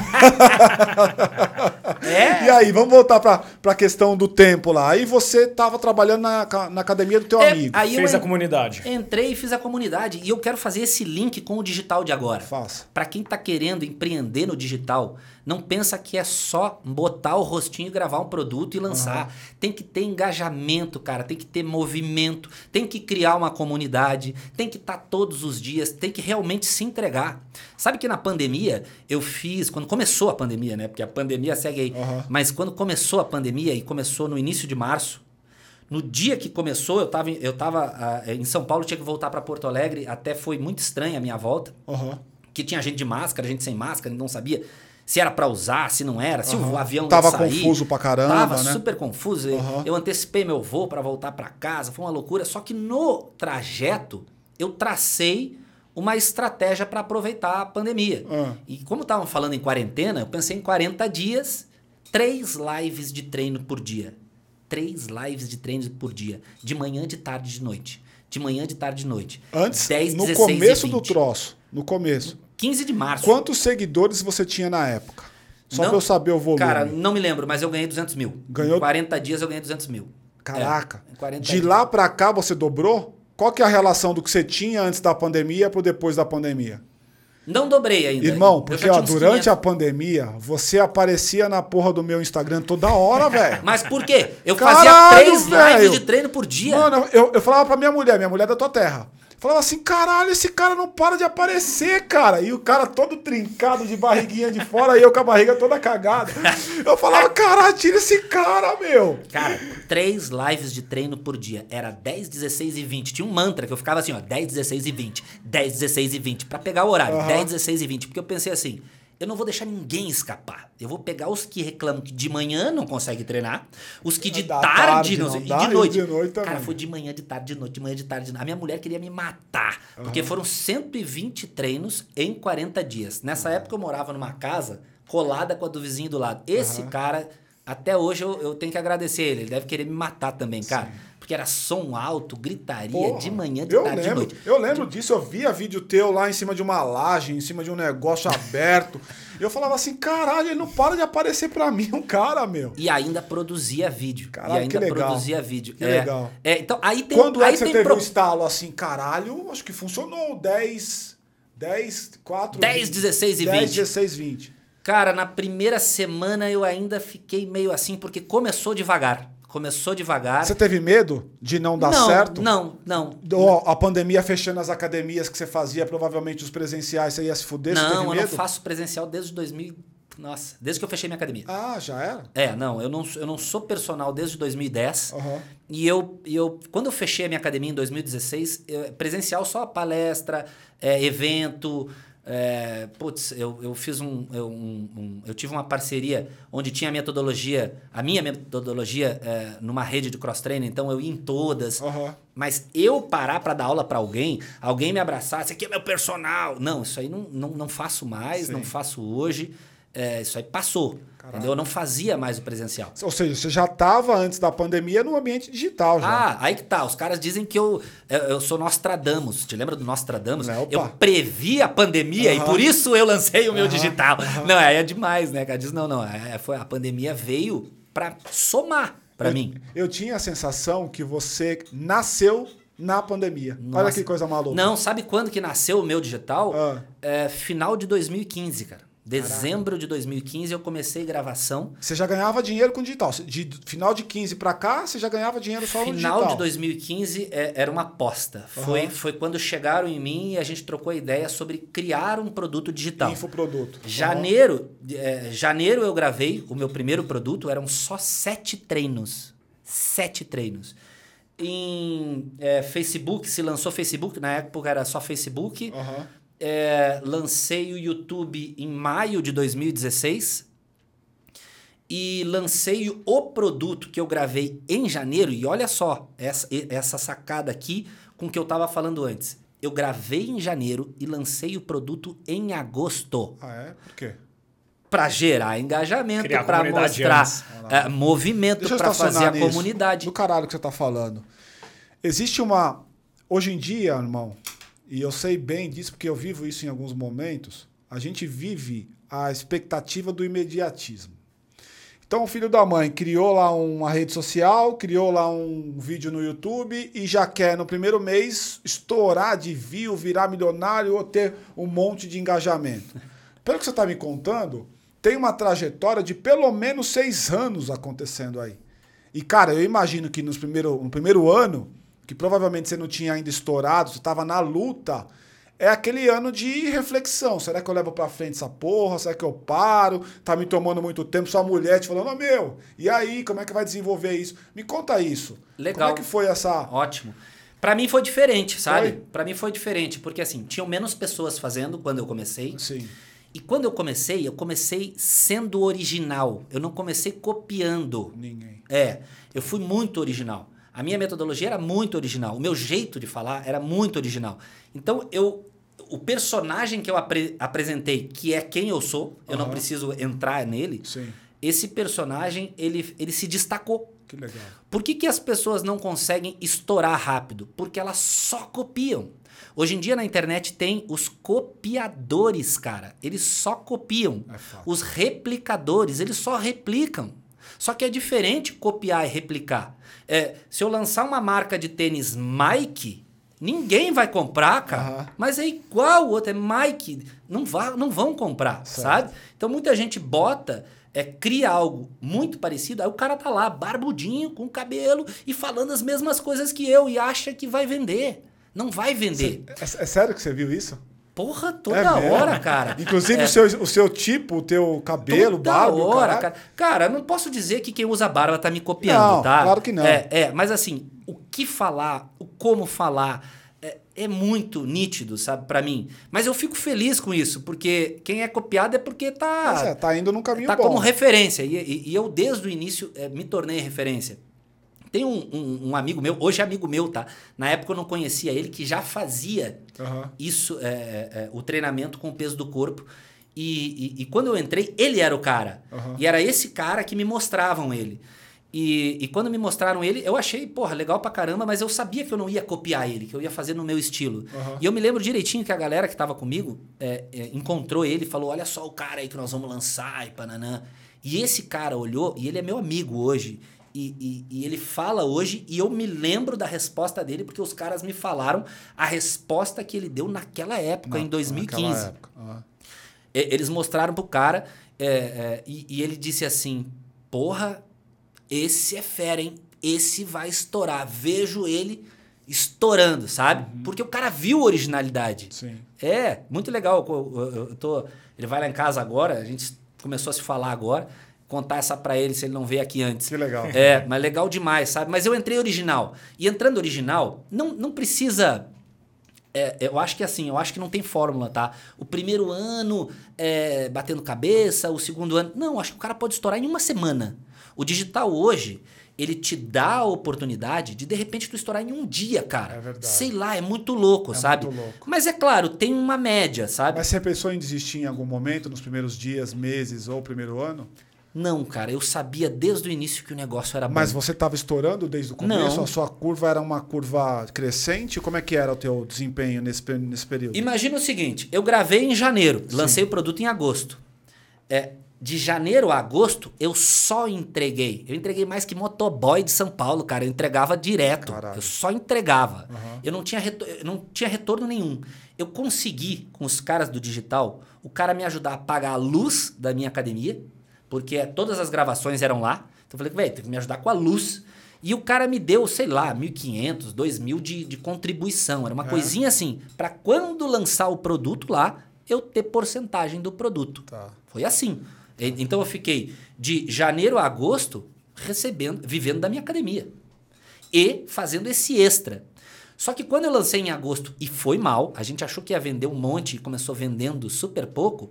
É. E aí, vamos voltar pra, pra questão do tempo lá. Aí você tava trabalhando na, na academia do teu É, amigo. aí Fez eu a comunidade. Entrei e fiz a comunidade. E eu quero fazer esse link com o digital de agora. Faça. Para quem tá querendo empreender no digital, não pensa que é só botar o rostinho e gravar um produto e lançar. Tem que ter engajamento, cara, tem que ter movimento, tem que criar uma comunidade, tem que estar todos os dias, tem que realmente se entregar. Sabe que na pandemia eu fiz, quando começou a pandemia, né? Porque a pandemia segue aí. Aham. Mas quando começou a pandemia e começou no início de março, no dia que começou, eu estava eu tava, ah, em São Paulo, tinha que voltar para Porto Alegre, até foi muito estranha a minha volta Aham. que tinha gente de máscara, gente sem máscara, não sabia se era pra usar, se não era, se o Aham. avião Tava ia sair. confuso pra caramba, Tava né? super confuso. Eu- Aham. Eu antecipei meu voo pra voltar pra casa, foi uma loucura. Só que no trajeto eu tracei uma estratégia pra aproveitar a pandemia. Ah. E como estavam falando em quarentena, eu pensei em 40 dias, três lives de treino por dia. Três lives de treino por dia. De manhã, de tarde, de noite. De manhã, de tarde, de noite. Antes, 10, no 16 e começo do 20. troço. No começo. 15 de março. Quantos seguidores você tinha na época? Só Não- pra eu saber o volume. Cara, não me lembro, mas eu ganhei 200 mil. Ganhou- Em 40 dias eu ganhei 200 mil. Caraca. É, em 40 de dias. lá pra cá você dobrou? Qual que é a relação do que você tinha antes da pandemia pro depois da pandemia? Não dobrei ainda. Irmão, porque ó, durante 500. a pandemia, você aparecia na porra do meu Instagram toda hora, velho. Mas por quê? Eu Caralho, fazia três velho. lives de treino por dia. Mano, eu, eu falava pra minha mulher, minha mulher é da tua terra. Falava assim, caralho, esse cara não para de aparecer, cara. E o cara todo trincado de barriguinha de fora e eu com a barriga toda cagada. Eu falava, caralho, tira esse cara, meu. Cara, três lives de treino por dia. Era 10, 16 e 20. Tinha um mantra que eu ficava assim, ó, 10, 16 e 20. 10, 16 e 20. Pra pegar o horário. Aham. 10, 16 e 20. Porque eu pensei assim, eu não vou deixar ninguém escapar. Eu vou pegar os que reclamam que de manhã não conseguem treinar, os que de Da tarde, tarde não, não e dá, de noite. de noite Cara, foi de manhã, de tarde, de noite, de manhã, de tarde. De... A minha mulher queria me matar, porque foram 120 treinos em 40 dias. Nessa época eu morava numa casa colada com a do vizinho do lado. Esse cara, até hoje eu, eu tenho que agradecer ele. Ele deve querer me matar também, cara. Porque era som alto, gritaria, Porra, de manhã, de eu tarde, de lembro, noite. Eu lembro disso, eu via vídeo teu lá em cima de uma laje, em cima de um negócio aberto. e eu falava assim, caralho, ele não para de aparecer pra mim, um cara, meu. E ainda produzia vídeo. Caralho, e ainda que legal. produzia vídeo. Que é, legal. É, então, aí tem, Quando é aí que você teve pro- um estalo assim, caralho, acho que funcionou, 10, 10, 4... 10, 16 e 10, 20. 16, 20. Cara, na primeira semana eu ainda fiquei meio assim, porque começou devagar. Começou devagar. Você teve medo de não dar não, certo? Não, não. Ó, a pandemia fechando as academias que você fazia, provavelmente os presenciais, você ia se fuder, não, eu não faço presencial desde 2000. Nossa, desde que eu fechei minha academia. Ah, já era? É, não, eu não, eu não sou personal desde 2010. Aham. E eu, e eu, quando eu fechei a minha academia em 2016, eu- presencial só palestra, é, evento. É, putz, eu, eu fiz um eu, um- um- eu tive uma parceria onde tinha a metodologia, a minha metodologia é, numa rede de cross-training, então eu ia em todas. Aham. Mas eu parar para dar aula para alguém, alguém me abraçar, esse aqui é meu personal. Não, isso aí não, não, não faço mais, Sim. não faço hoje. É, isso aí passou. Entendeu? Eu não fazia mais o presencial. Ou seja, você já estava antes da pandemia no ambiente digital já. Ah, aí que tá. Os caras dizem que eu, eu, sou Nostradamus. Te lembra do Nostradamus? Não, eu previ a pandemia e Aham. por isso eu lancei o meu Aham, digital. Não, aí é demais, né, cara? Diz, não, não. é- foi, a pandemia veio pra somar pra eu, mim. Eu tinha a sensação que você nasceu na pandemia. Olha Nossa. que coisa maluca. Não, sabe quando que nasceu o meu digital? Ah. É, final de 2015, cara. Dezembro de 2015 eu comecei gravação. Você já ganhava dinheiro com digital. De final de 15 pra cá, você já ganhava dinheiro só no Final digital. de 2015 é, era uma aposta. Foi, Aham. foi quando chegaram em mim e a gente trocou a ideia sobre criar um produto digital. Infoproduto. Janeiro, é, janeiro eu gravei o meu primeiro produto, eram só sete treinos. Sete treinos. Em é, Facebook, se lançou Facebook, na época era só Facebook. Aham. É, lancei o YouTube em maio de 2016 e lancei o produto que eu gravei em janeiro. E olha só, essa, essa sacada aqui com o que eu estava falando antes. Eu gravei em janeiro e lancei o produto em agosto Ah, é? Por quê? para gerar engajamento, para mostrar é, movimento, para fazer a nisso. comunidade. Do caralho que você tá falando. Existe uma. Hoje em dia, irmão, e eu sei bem disso porque eu vivo isso em alguns momentos, a gente vive a expectativa do imediatismo. Então o filho da mãe criou lá uma rede social, criou lá um vídeo no YouTube e já quer no primeiro mês estourar de view, virar milionário ou ter um monte de engajamento. Pelo que você está me contando, tem uma trajetória de pelo menos seis anos acontecendo aí. E, cara, eu imagino que nos primeiro, no primeiro ano, que provavelmente você não tinha ainda estourado, você estava na luta, é aquele ano de reflexão. Será que eu levo pra frente essa porra? Será que eu paro? Tá me tomando muito tempo? Sua mulher te falando, ô meu, e aí, como é que vai desenvolver isso? Me conta isso. Legal. Como é que foi essa. Ótimo. Para mim foi diferente, sabe? Para mim foi diferente, porque assim, tinham menos pessoas fazendo quando eu comecei. Sim. E quando eu comecei, eu comecei sendo original. Eu não comecei copiando. Ninguém. É, eu fui muito original. A minha metodologia era muito original. O meu jeito de falar era muito original. Então, eu o personagem que eu apre- apresentei, que é quem eu sou, eu não preciso entrar nele. Sim. Esse personagem, ele, ele se destacou. Que legal. Por que, que as pessoas não conseguem estourar rápido? Porque elas só copiam. Hoje em dia na internet tem os copiadores, cara. Eles só copiam. É. Os replicadores, eles só replicam. Só que é diferente copiar e replicar. É, se eu lançar uma marca de tênis Mike, ninguém vai comprar, cara. Aham. Mas é igual o outro, é Mike. Não, vá, não vão comprar, Certo. sabe? Então muita gente bota, é, cria algo muito parecido, aí o cara tá lá, barbudinho, com cabelo e falando as mesmas coisas que eu e acha que vai vender. Não vai vender. É, é sério que você viu isso? Porra, toda É hora, cara. Inclusive É, o, seu, o seu tipo, o teu cabelo, toda barba. o hora, cara. Cara, não posso dizer que quem usa barba tá me copiando, Não, tá? claro que não. É, é, mas assim, o que falar, o como falar, é, é muito nítido, sabe, para mim. Mas eu fico feliz com isso, porque quem é copiado é porque tá. Mas é, tá indo num caminho tá bom. como referência. E, e- e eu, desde o início, é, me tornei referência. Tem um, um- um amigo meu, hoje é amigo meu, tá? Na época eu não conhecia ele, que já fazia Aham. isso, é, é, é, o treinamento com o peso do corpo. E, e- e quando eu entrei, ele era o cara. Aham. E era esse cara que me mostravam ele. E, e quando me mostraram ele, eu achei, porra, legal pra caramba, mas eu sabia que eu não ia copiar ele, que eu ia fazer no meu estilo. Aham. E eu me lembro direitinho que a galera que tava comigo é, é, encontrou ele e falou: Olha só o cara aí que nós vamos lançar e pananã. E esse cara olhou, e ele é meu amigo hoje. E, e- e ele fala hoje, e eu me lembro da resposta dele, porque os caras me falaram a resposta que ele deu naquela época, em 2015. Naquela época. E- Eles mostraram pro cara é, é, e, e ele disse assim: Porra, esse é fera, hein? Esse vai estourar. Vejo ele estourando, sabe? Porque o cara viu originalidade. Sim. É, muito legal. Eu, eu- eu tô, ele vai lá em casa agora, a gente começou a se falar agora. Contar essa pra ele se ele não veio aqui antes. Que legal. É, mas legal demais, sabe? Mas eu entrei original. E entrando original, não, não precisa. é, eu acho que assim, eu acho que não tem fórmula, tá? O primeiro ano é, batendo cabeça, o segundo ano. Não, acho que o cara pode estourar em uma semana. O digital hoje, ele te dá a oportunidade de de repente tu estourar em um dia, cara. É verdade. Sei lá, é muito louco, É sabe? muito louco. Mas é claro, tem uma média, sabe? Mas você pensou em desistir em algum momento, nos primeiros dias, meses ou primeiro ano? Não, cara, eu sabia desde o início que o negócio era bom. Mas você estava estourando desde o começo? Não. A sua curva era uma curva crescente? Como é que era o teu desempenho nesse, nesse período? Imagina o seguinte, eu gravei em janeiro, lancei o produto em agosto. É, de janeiro a agosto, eu só entreguei. Eu entreguei mais que motoboy de São Paulo, cara. Eu entregava direto. Caralho. Eu só entregava. Aham. Eu não tinha, reto- eu não tinha retorno nenhum. Eu consegui, com os caras do digital, o cara me ajudar a pagar a luz da minha academia, porque todas as gravações eram lá. Então eu falei, velho, tem que me ajudar com a luz. E o cara me deu, sei lá, 1.500, 2.000 de, de contribuição. Era uma É. coisinha assim, para quando lançar o produto lá, eu ter porcentagem do produto. Tá. Foi assim. Então eu fiquei de janeiro a agosto recebendo, vivendo da minha academia e fazendo esse extra. Só que quando eu lancei em agosto e foi mal, a gente achou que ia vender um monte e começou vendendo super pouco,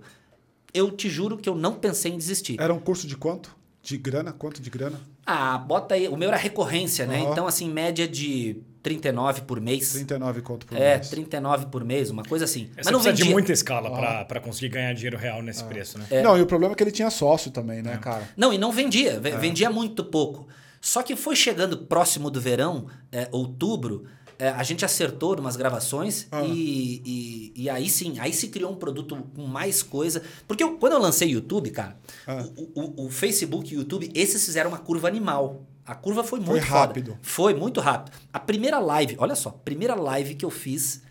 eu te juro que eu não pensei em desistir. Era um curso de quanto? De grana? Quanto de grana? Ah, bota aí, o meu era recorrência, né? Aham. Então assim, média de 39 por mês. 39 conto por É, mês. 39 por mês, uma coisa assim. Você precisa de muita escala pra para conseguir ganhar dinheiro real nesse preço, né? Não, e o problema é que ele tinha sócio também, né, cara? Não, e não vendia, ve- vendia muito pouco. Só que foi chegando próximo do verão, é, outubro, é, a gente acertou umas gravações Ah. e, e, e aí sim, aí se criou um produto com mais coisa. Porque eu- quando eu lancei YouTube, cara, Ah. o, o- o Facebook e o YouTube, esses fizeram uma curva animal. A curva foi Foi muito rápido. foda. Foi muito rápido. A primeira live, olha só, primeira live que eu fiz.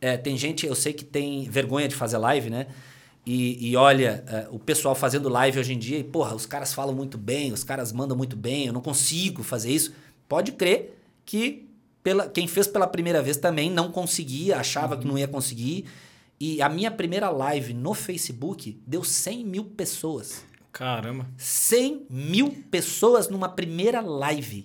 é, tem gente, eu sei que tem vergonha de fazer live, né? E, e olha, é, o pessoal fazendo live hoje em dia, e, porra, os caras falam muito bem, os caras mandam muito bem, eu não consigo fazer isso. Pode crer que pela, quem fez pela primeira vez também não conseguia, achava que não ia conseguir. E a minha primeira live no Facebook deu 100 mil pessoas. Caramba. 100 mil pessoas numa primeira live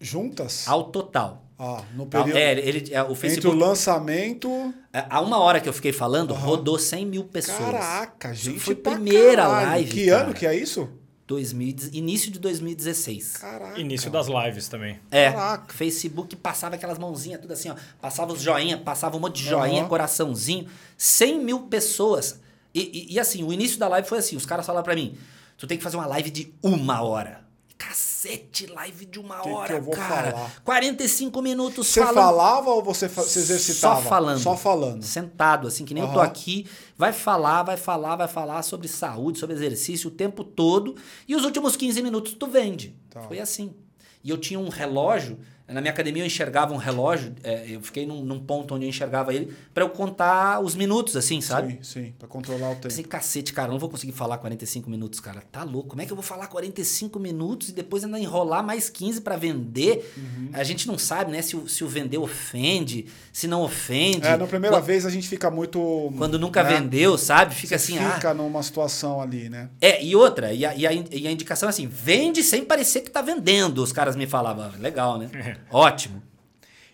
Juntas? ao total. Ah, no período. É, ele, é, o Entre o Facebook. lançamento. é, Há uma hora que eu fiquei falando, Aham. rodou 100 mil pessoas. Caraca, gente. foi pra primeira caralho. live, Que cara. ano que é isso? 2000, início de 2016. Caraca. Início das lives também. É, Caraca. Facebook passava aquelas mãozinhas, tudo assim, ó. Passava os joinha, passava um monte de joinha, Aham. coraçãozinho. 100 mil pessoas. E, e- e assim, o início da live foi assim: os caras falaram pra mim, tu tem que fazer uma live de uma hora. Cacete, live de uma Que que hora, vou cara. falar? 45 minutos Você falando. falava ou você fa- se exercitava? Só falando. Só falando. Sentado, assim, que nem eu tô aqui. Vai falar, vai falar, vai falar sobre saúde, sobre exercício o tempo todo. E os últimos 15 minutos tu vende. Tá. Foi assim. E eu tinha um relógio. Na minha academia eu enxergava um relógio. é, eu fiquei num, num ponto onde eu enxergava ele pra eu contar os minutos, assim, sabe? Sim, sim, pra controlar o tempo. Pensei, cacete, cara, eu não vou conseguir falar 45 minutos, cara. Tá louco? Como é que eu vou falar 45 minutos e depois ainda enrolar mais 15 pra vender? Uhum. A gente não sabe, né, se se o vender ofende, se não ofende. É, na primeira Quando- vez a gente fica muito. quando nunca né? vendeu, sabe? Fica Você assim, fica ah. numa situação ali, né? É, e outra, e a, e, a, e a indicação é assim: vende sem parecer que tá vendendo. Os caras me falavam, "Ah, legal, né? Ótimo.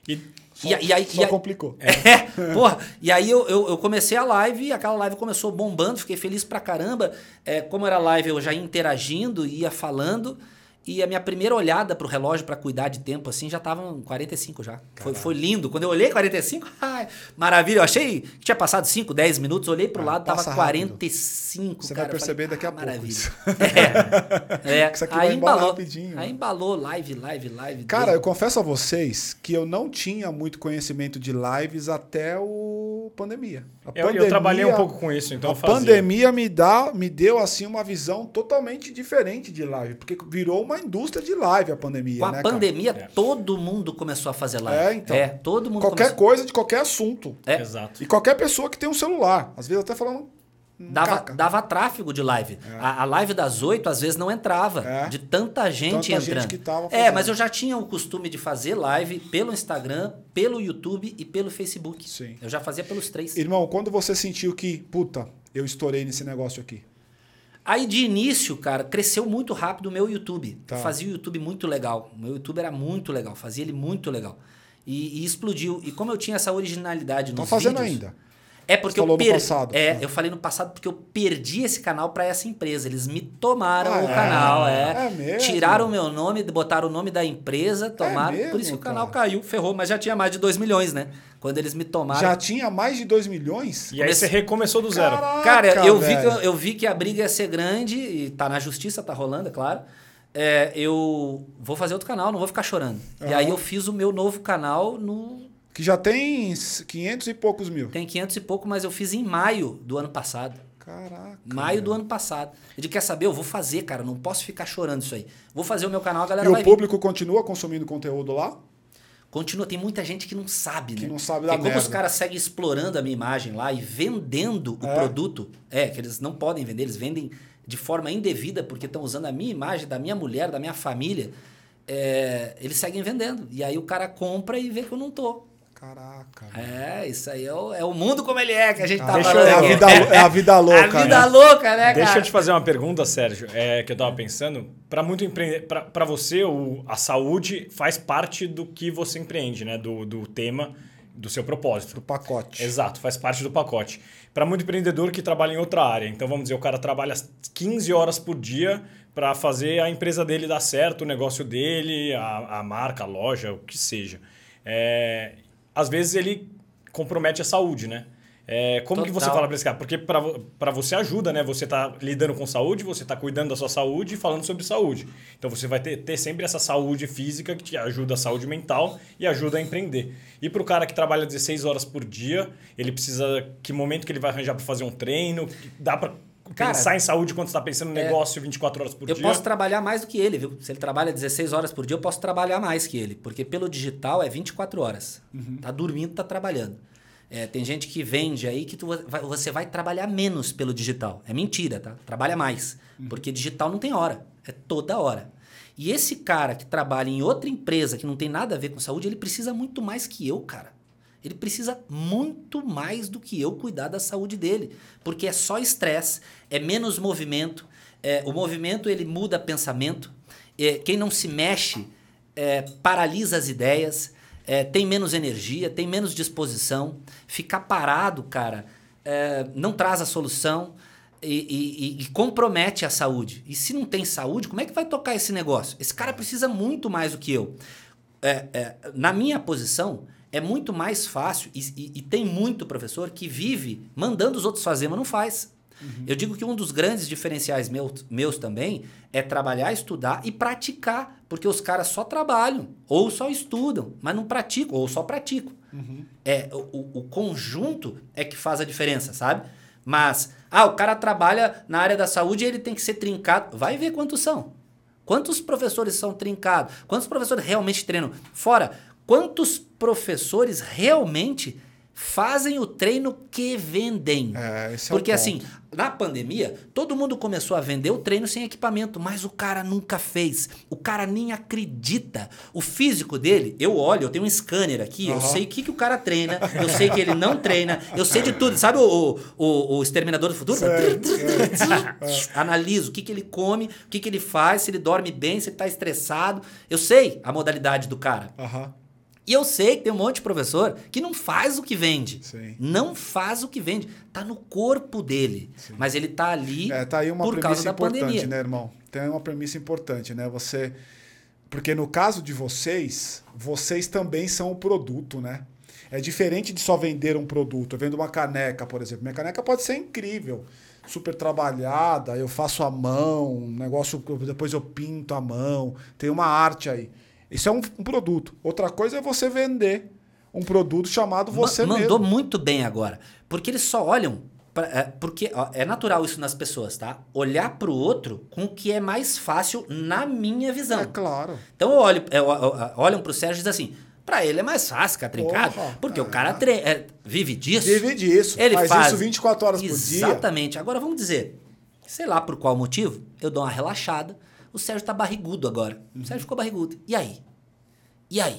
E Só, E e aí- só e a- complicou. É, porra. E aí eu, eu, eu comecei a live e aquela live começou bombando, fiquei feliz pra caramba. É, como era live, eu já ia interagindo, ia falando. E a minha primeira olhada pro relógio pra cuidar de tempo, assim, já tava em 45 já. Foi, foi lindo. Quando eu olhei 45, ai, maravilha. Eu achei que tinha passado 5, 10 minutos, olhei pro Ah, lado, tava rápido. 45, Você cara. vai perceber falei, daqui a ah, pouco Maravilha. isso. É, é. Isso aqui vai aí embora embalou. rapidinho. Aí embalou, live, live, live. Cara, eu confesso a vocês que eu não tinha muito conhecimento de lives até o pandemia. A Eu, eu trabalhei um pouco com isso, então a eu fazia. pandemia me dá, me deu assim uma visão totalmente diferente de live, porque virou uma indústria de live a pandemia, Com a né, cara? pandemia, É. todo mundo começou a fazer live. É, então. É, todo mundo Qualquer começou. coisa de qualquer assunto. É. Exato. E qualquer pessoa que tem um celular, às vezes até falando hum, Dava, caca. dava tráfego de live. A, a live das oito, às vezes, não entrava. É. De tanta gente Tanta gente entrando. que tava é, mas eu já tinha o costume de fazer live pelo Instagram, pelo YouTube e pelo Facebook. Sim. Eu já fazia pelos três. Irmão, quando você sentiu que, puta, eu estourei nesse negócio aqui. Aí, de início, cara, cresceu muito rápido o meu YouTube. Tá. Eu fazia o YouTube muito legal. O meu YouTube era muito legal. Fazia ele muito legal. E, e explodiu. E como eu tinha essa originalidade Estão nos fazendo vídeos... ainda. É porque Você falou eu no per... passado. É, eu falei no passado porque eu perdi esse canal pra essa empresa. Eles me tomaram Ah, o é? canal, é. É mesmo? Tiraram o meu nome, botaram o nome da empresa, tomaram. mesmo, por isso que o canal cara? caiu, ferrou, mas já tinha mais de 2 milhões, né? Quando eles me tomaram. Já tinha mais de 2 milhões? E aí você recomeçou do zero. Caraca, Cara, eu vi, que, eu, vi que a briga ia ser grande, e tá na justiça, tá rolando, é claro. É, eu vou fazer outro canal, não vou ficar chorando. E Aham. aí eu fiz o meu novo canal no. Que já tem 500 e poucos mil. Tem 500 e pouco, mas eu fiz em maio do ano passado. Caraca. Maio do ano passado. Ele quer saber, eu vou fazer, cara, não posso ficar chorando isso aí. Vou fazer o meu canal, a galera E vai o vir. público continua consumindo conteúdo lá? Continua, tem muita gente que não sabe, né? Que não sabe da Porque como merda. os caras seguem explorando a minha imagem lá e vendendo o É. produto, é, que eles não podem vender, eles vendem de forma indevida porque estão usando a minha imagem, da minha mulher, da minha família, é, eles seguem vendendo. E aí o cara compra e vê que eu não tô. Caraca. É, isso aí é o, é o mundo como ele é, que a gente tá Deixa falando eu- É a aqui. vida, é a vida louca, a vida né? louca, né, Deixa cara? eu te fazer uma pergunta, Sérgio, é, que eu tava pensando. Para muito empre... para você, o, a saúde faz parte do que você empreende, né? Do, do tema, do seu propósito. Do pacote. Exato, faz parte do pacote. Para muito empreendedor que trabalha em outra área. Então, vamos dizer, o cara trabalha 15 horas por dia para fazer a empresa dele dar certo, o negócio dele, a, a marca, a loja, o que seja. É, às vezes ele compromete a saúde, né? É, como que você Total. fala para esse cara? Porque para você ajuda, né? Você tá lidando com saúde, você tá cuidando da sua saúde e falando sobre saúde. Então você vai ter, ter sempre essa saúde física que te ajuda a saúde mental e ajuda a empreender. E para o cara que trabalha 16 horas por dia, ele precisa. Que momento que ele vai arranjar para fazer um treino? Dá para Cara, pensar em saúde quando você está pensando no é, negócio 24 horas por Eu dia? posso trabalhar mais do que ele, viu? Se ele trabalha 16 horas por dia, eu posso trabalhar mais que ele. Porque pelo digital é 24 horas. Tá dormindo, tá trabalhando. É, tem gente que vende aí que tu vai- você vai trabalhar menos pelo digital. É mentira, tá? Trabalha mais. Porque digital não tem hora. É toda hora. E esse cara que trabalha em outra empresa que não tem nada a ver com saúde, ele precisa muito mais que eu, cara. Ele precisa muito mais do que eu cuidar da saúde dele, porque é só estresse, é menos movimento. é, o movimento ele muda pensamento. é, quem não se mexe é, paralisa as ideias, é, tem menos energia, tem menos disposição. Ficar parado, cara, é, não traz a solução e, e- e- compromete a saúde. E se não tem saúde, como é que vai tocar esse negócio? Esse cara precisa muito mais do que eu. É, é, na minha posição, é muito mais fácil, e, e- e tem muito professor que vive mandando os outros fazer, mas não faz. Eu digo que um dos grandes diferenciais meus, meus também é trabalhar, estudar e praticar, porque os caras só trabalham ou só estudam, mas não praticam, ou só praticam. É, o, o- o conjunto é que faz a diferença, sabe? Mas, ah, o cara trabalha na área da saúde e ele tem que ser trincado. Vai ver quantos são. Quantos professores são trincados? Quantos professores realmente treinam? Fora, quantos professores realmente fazem o treino que vendem? É, esse é o Porque ponto. assim, na pandemia, todo mundo começou a vender o treino sem equipamento, mas o cara nunca fez. O cara nem acredita. O físico dele, eu olho, eu tenho um scanner aqui, eu Aham. sei o que, que o cara treina, eu sei que ele não treina, eu sei de tudo. Sabe o, o, o Exterminador do Futuro? Analiso o que, que ele come, o que, que ele faz, se ele dorme bem, se ele tá estressado. Eu sei a modalidade do cara. Aham. E eu sei que tem um monte de professor que não faz o que vende. Sim. Não faz o que vende. Tá no corpo dele. Mas ele tá ali É, tá aí uma por causa premissa da importante, pandemia. né, irmão? Tem uma premissa importante, né? Você. Porque no caso de vocês, vocês também são o produto, né? É diferente de só vender um produto. Eu vendo uma caneca, por exemplo. Minha caneca pode ser incrível, super trabalhada, eu faço à mão, um negócio, depois eu pinto à mão, tem uma arte aí. Isso é um, um produto. Outra coisa é você vender um produto chamado Ma- você Mandou mesmo. muito bem agora. Porque eles só olham. pra- é, porque ó, é natural isso nas pessoas, tá? Olhar pro outro com o que é mais fácil na minha visão. É claro. Então eu olho, olham pro Sérgio e dizem assim: pra ele é mais fácil ficar trincado, Porra, porque o é. cara tre- é, vive disso. Vive disso. Ele faz, faz isso 24 horas por dia. Exatamente. Agora vamos dizer, sei lá por qual motivo, eu dou uma relaxada. O Sérgio tá barrigudo agora. Uhum. O Sérgio ficou barrigudo. E aí? E aí?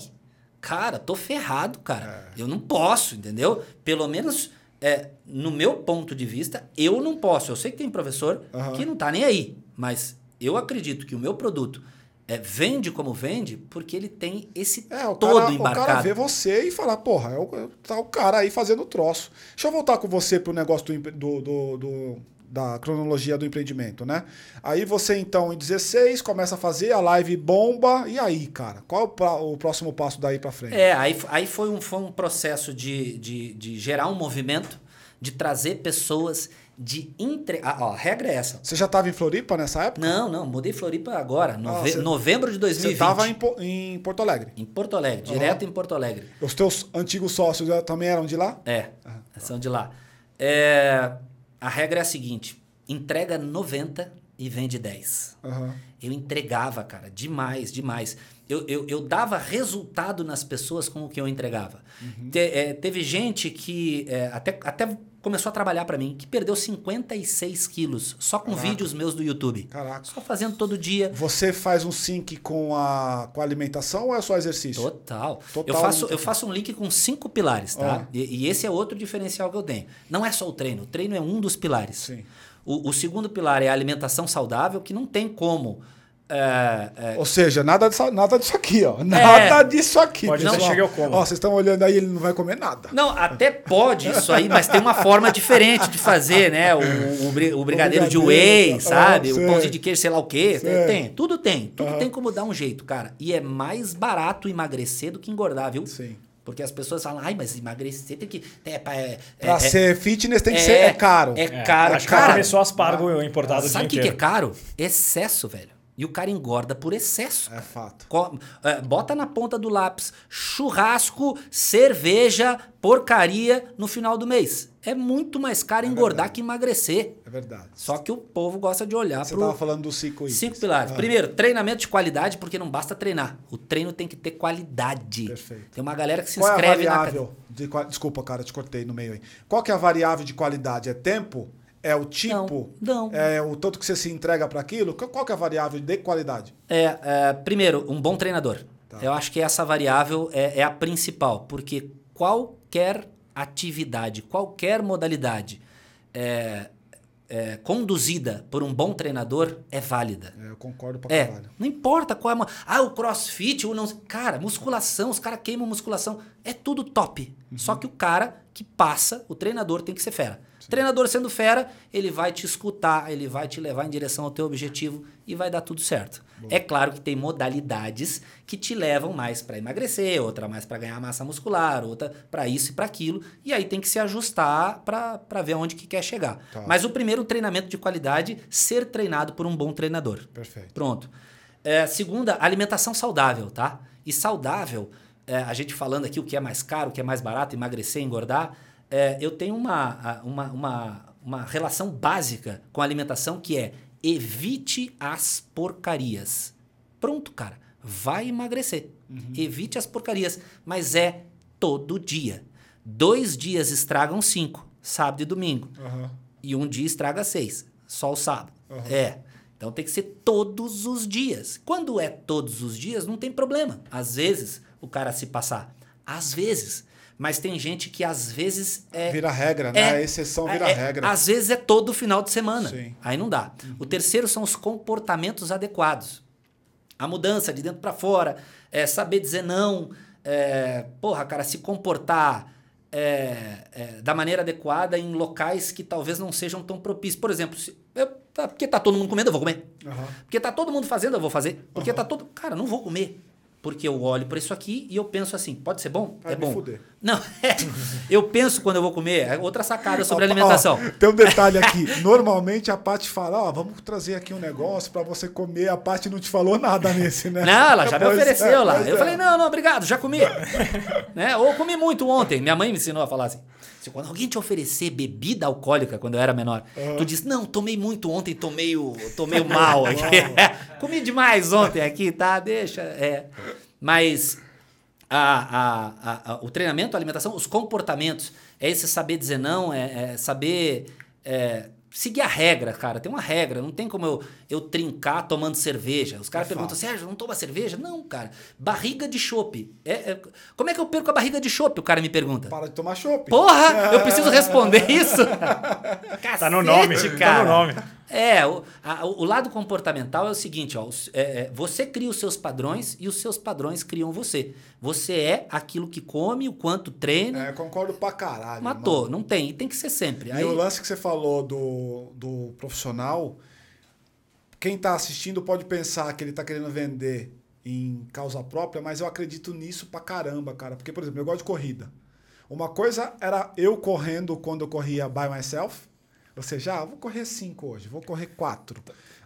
Cara, tô ferrado, cara. É. Eu não posso, entendeu? Pelo menos é, no meu ponto de vista, eu não posso. Eu sei que tem professor Aham. que não tá nem aí, mas eu acredito que o meu produto é, vende como vende porque ele tem esse É, o todo cara, o embarcado. cara vê você e fala, porra, é o, é- tá o cara aí fazendo o troço. Deixa eu voltar com você pro negócio do, do- do- do- da cronologia do empreendimento, né? Aí você, então, em 16, começa a fazer, a live bomba, e aí, cara? Qual é o, pra- o próximo passo daí pra frente? É, aí, aí foi, um, foi um processo de, de, de gerar um movimento, de trazer pessoas, de entre... Ah, ó, a regra é essa. Você já tava em Floripa nessa época? Não, não, mudei Floripa agora, nove- você- novembro de 2020. Você tava em, Po- em Porto Alegre. Em Porto Alegre, direto em Porto Alegre. Os teus antigos sócios já também eram de lá? É, são de lá. É, a regra é a seguinte: entrega 90 e vende 10. Aham. Eu entregava, cara, demais, demais. Eu, eu, eu dava resultado nas pessoas com o que eu entregava. Te- é, teve gente que é, até, até começou a trabalhar pra mim, que perdeu 56 quilos só com vídeos meus do YouTube. Caraca. Só fazendo todo dia. Você faz um sync com a, com a alimentação ou é só exercício? Total. Total eu, faço, eu faço um link com cinco pilares, tá? Ah. E, e esse é outro diferencial que eu tenho. Não é só o treino. O treino é um dos pilares. Sim. O, o segundo pilar é a alimentação saudável, que não tem como. É, é, Ou seja, nada disso, nada disso aqui, ó. Nada disso aqui. Pode pessoal. ser, chega eu como. Ó, vocês estão olhando aí, ele não vai comer nada. Não, até pode isso aí, mas tem uma forma diferente de fazer, né? O, o, bri- o brigadeiro de whey, sabe? O pãozinho de queijo, sei lá o quê. Sei. Tem, tudo tem. Tudo tem como dar um jeito, cara. E é mais barato emagrecer do que engordar, viu? Sim. Porque as pessoas falam, ai, mas emagrecer tem que. É, é, é, Pra é- ser fitness tem que é- ser é caro. É É, caro. Acho que cara, começou aspargo importado sabe o que, que é caro? Excesso, velho. E o cara engorda por excesso. É fato. É, bota na ponta do lápis churrasco, cerveja, porcaria no final do mês. É muito mais caro engordar que emagrecer. É verdade. Só que o povo gosta de olhar Você pro tava falando dos cinco itens. cinco pilares. Ah, Primeiro, treinamento de qualidade, porque não basta treinar. O treino tem que ter qualidade. Perfeito. Tem uma galera que se Qual é a inscreve na variável? De, desculpa, cara, te cortei no meio aí. Qual que é a variável de qualidade? É tempo? É o tipo? Não, não. É o tanto que você se entrega para aquilo? Qual que é a variável de qualidade? É, é, primeiro, um bom treinador. Tá. Eu acho que essa variável é, é a principal, porque qualquer atividade, qualquer modalidade é, é, conduzida por um bom treinador é válida. É, eu concordo pra É, caralho. não importa qual é. mo- Ah, o crossfit, ou não. Cara, musculação, os caras queimam musculação. É tudo top. Uhum. Só que o cara que passa, o treinador tem que ser fera. Treinador sendo fera, ele vai te escutar, ele vai te levar em direção ao teu objetivo e vai dar tudo certo. É claro que tem modalidades que te levam mais para emagrecer, outra mais para ganhar massa muscular, outra para isso e para aquilo, e aí tem que se ajustar para ver onde que quer chegar. Tá. Mas o primeiro treinamento de qualidade, ser treinado por um bom treinador. Perfeito. Pronto. É, segunda, alimentação saudável, tá? E saudável, é, a gente falando aqui o que é mais caro, o que é mais barato, emagrecer, engordar, é, eu tenho uma, uma, uma, uma relação básica com a alimentação que é evite as porcarias. Pronto, cara. Vai emagrecer. Evite as porcarias. Mas é todo dia. Dois dias estragam cinco, sábado e domingo Aham. e um dia estraga seis, só o sábado. É. Então tem que ser todos os dias. Quando é todos os dias, não tem problema. Às vezes o cara se passar. Às vezes. Mas tem gente que às vezes é. Vira regra, né? é- a exceção vira é- regra. Às vezes é todo final de semana. Sim. Aí não dá. O terceiro são os comportamentos adequados. A mudança de dentro para fora, é saber dizer não, é, porra, cara, se comportar é, é, da maneira adequada em locais que talvez não sejam tão propícios. Por exemplo, se, eu, tá, porque tá todo mundo comendo, eu vou comer. Aham. Porque tá todo mundo fazendo, eu vou fazer. Porque tá todo. Cara, não vou comer. Porque eu olho para isso aqui e eu penso assim, pode ser bom? Vai é me bom. fuder. Não, é. Eu penso quando eu vou comer, é outra sacada sobre Ó, alimentação. ó, tem um detalhe aqui. Normalmente a Paty fala, ó, vamos trazer aqui um negócio pra você comer. A Paty não te falou nada nesse, né? Não, ela já me Pois é, ofereceu lá. pois Eu é. falei, não, não, obrigado, já comi. né? Ou comi muito ontem. Minha mãe me ensinou a falar assim. Se quando alguém te oferecer bebida alcoólica quando eu era menor, tu diz, não, tomei muito ontem, tô meio, tô meio mal aqui. comi demais ontem aqui, tá? Deixa. É. Mas a, a- a- a- o treinamento, a alimentação, os comportamentos, é esse saber dizer não, é, é saber é, seguir a regra, cara. Tem uma regra, não tem como eu, eu trincar tomando cerveja. Os caras É perguntam. Sérgio, não toma cerveja? Não, cara. Barriga de chope. É, é- como é que eu perco a barriga de chope? O cara me pergunta. Para de tomar chopp. Porra, eu preciso responder isso? Tá no nome, Cacete, tá no nome. É, o, a- o lado comportamental é o seguinte, ó, é, é, você cria os seus padrões e os seus padrões criam você. Você é aquilo que come, o quanto treina, É, concordo pra caralho. matou. irmão. Não tem, e tem que ser sempre. E Aí, o lance que você falou do, do profissional, quem tá assistindo pode pensar que ele tá querendo vender em causa própria, mas eu acredito nisso pra caramba, cara. Porque, por exemplo, eu gosto de corrida. Uma coisa era eu correndo quando eu corria by myself. Ou seja, ah, vou correr 5 hoje, vou correr 4.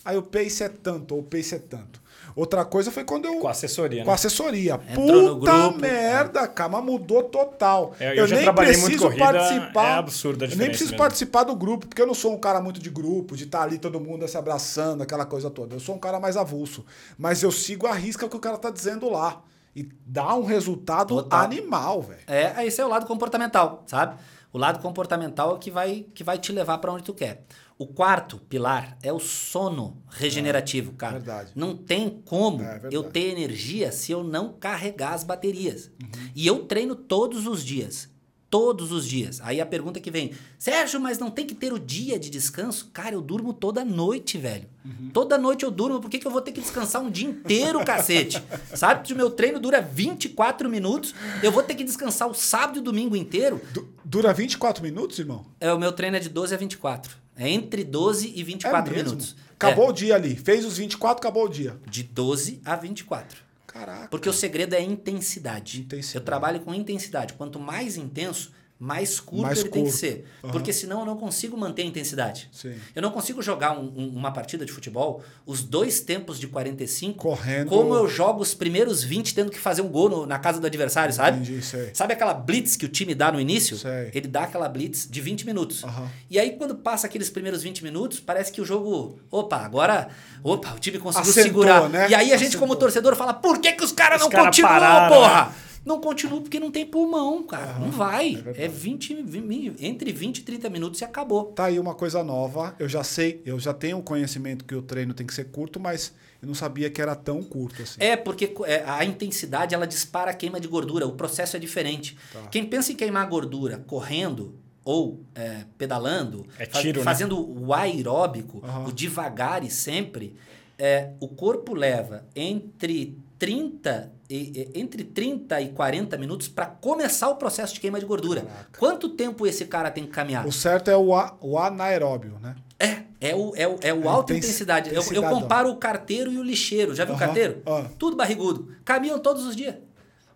Aí o pace é tanto, ou o pace é tanto. Outra coisa foi quando eu. Com assessoria, né? Com assessoria. Entrou no Puta grupo. merda, cara, mas mudou total. É, eu já trabalhei muito corrida, é absurda a Eu nem preciso mesmo. participar do grupo, porque eu não sou um cara muito de grupo, de estar ali todo mundo se abraçando, aquela coisa toda. Eu sou um cara mais avulso. Mas eu sigo a risca o que o cara tá dizendo lá. E dá um resultado Total. animal, velho. É, esse é o lado comportamental, sabe? O lado comportamental é o que vai, que vai te levar para onde tu quer. O quarto pilar é o sono regenerativo, cara. verdade. Não tem como É, verdade. eu ter energia se eu não carregar as baterias. Uhum. E eu treino todos os dias. Todos os dias. Aí a pergunta que vem, Sérgio, mas não tem que ter o dia de descanso? Cara, eu durmo toda noite, velho. Uhum. Toda noite eu durmo, por que, que eu vou ter que descansar um dia inteiro, cacete? Sabe que o meu treino dura 24 minutos, eu vou ter que descansar o sábado e o domingo inteiro? Du- Dura 24 minutos, irmão? É, o meu treino é de 12 a 24. É entre 12 e 24 é minutos. Acabou É, o dia ali. Fez os 24, acabou o dia. de 12 a 24. Caraca. Porque o segredo é intensidade. Intensidade. Eu trabalho com intensidade. Quanto mais intenso, mais curto Mais ele tem que curto. ser. Aham. Porque senão eu não consigo manter a intensidade. Sim. Eu não consigo jogar um- um- uma partida de futebol, os dois tempos de 45, Correndo. como eu jogo os primeiros 20 tendo que fazer um gol no- na casa do adversário, sabe? Entendi, sei. Sabe aquela blitz que o time dá no início? Sei. Ele dá aquela blitz de 20 minutos. Aham. E aí, quando passa aqueles primeiros 20 minutos, parece que o jogo. Opa, agora. Opa, o time conseguiu Assentou, segurar. né? E aí a gente, Assentou. como torcedor, fala: por que, que os caras não cara continuam, pararam, porra? né? Não continuam porque não tem pulmão, cara. não vai. verdade. É, 20, vi- entre 20 e 30 minutos e acabou. Tá aí uma coisa nova. Eu já sei, eu já tenho o conhecimento que o treino tem que ser curto, mas eu não sabia que era tão curto assim. É, porque é, a intensidade ela dispara a queima de gordura. O processo é diferente. Tá. Quem pensa em queimar gordura correndo ou é, pedalando, É tiro, né? fazendo o aeróbico, Aham. o devagar e sempre, é, o corpo leva entre 30 e, e- entre 30 e 40 minutos para começar o processo de queima de gordura. Caraca. Quanto tempo esse cara tem que caminhar? O certo é o, a, o anaeróbio, né? É, é o, é o, é o É alta intensi- intensidade. Eu, eu intensidade, comparo o carteiro e o lixeiro. Já viu o Aham, carteiro? ah. Tudo barrigudo. Caminham todos os dias.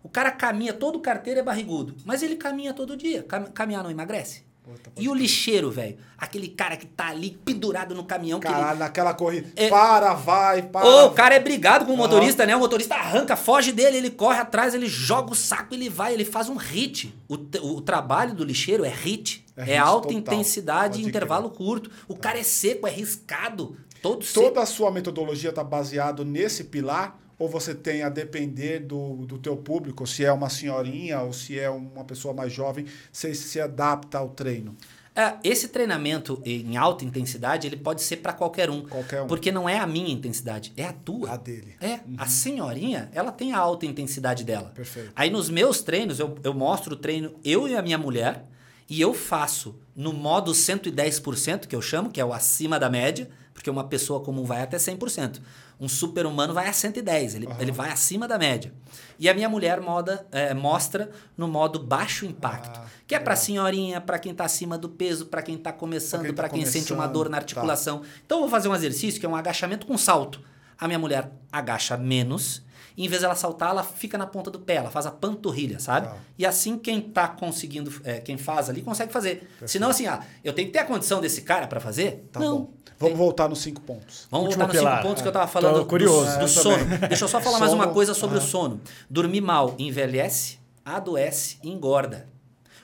O cara caminha, todo carteiro é barrigudo. Mas ele caminha todo dia. Cam- Caminhar não emagrece. Puta, E o lixeiro, velho? Aquele cara que tá ali pendurado no caminhão. que ele- Caralho, naquela corrida. É- Para, vai, para. Ô, o cara é brigado com o motorista, né? O motorista arranca, foge dele, ele corre atrás, ele joga o saco, ele vai, ele faz um hit. O, o trabalho do lixeiro é hit. É É, hit alta total. intensidade, Pode intervalo curto. O cara é seco, é riscado. Todo seco. Toda a sua metodologia está baseado nesse pilar? Ou você tem a depender do, do teu público, se é uma senhorinha ou se é uma pessoa mais jovem, você se adapta ao treino? É, esse treinamento em alta intensidade, ele pode ser para qualquer um. Qualquer um. Porque não é a minha intensidade, é a tua. A dele. É, a senhorinha, ela tem a alta intensidade dela. Perfeito. Aí nos meus treinos, eu, eu mostro o treino, eu e a minha mulher, E eu faço no modo 110%, que eu chamo, que é o acima da média, porque uma pessoa comum vai até 100%. Um super-humano vai a 110, ele, ele vai acima da média. E a minha mulher moda, é, mostra no modo baixo impacto, Ah, que é para senhorinha, para quem tá acima do peso, para quem tá começando, Pra quem tá para quem sente uma começando, dor na tá. articulação. Então eu vou fazer um exercício que é um agachamento com salto. A minha mulher agacha menos, e em vez dela saltar, ela fica na ponta do pé, ela faz a panturrilha, sabe? Tá. E assim quem tá conseguindo, é, quem faz ali, consegue fazer. Senão assim, ah, eu tenho que ter a condição desse cara para fazer? Tá Não. bom. Vamos voltar nos cinco pontos. Vamos Último voltar nos pilar. cinco pontos que eu É. tava falando Tô curioso. do, do É, eu sono. também. Deixa eu só falar mais uma Sono, coisa sobre o sono. Dormir mal envelhece, adoece e engorda.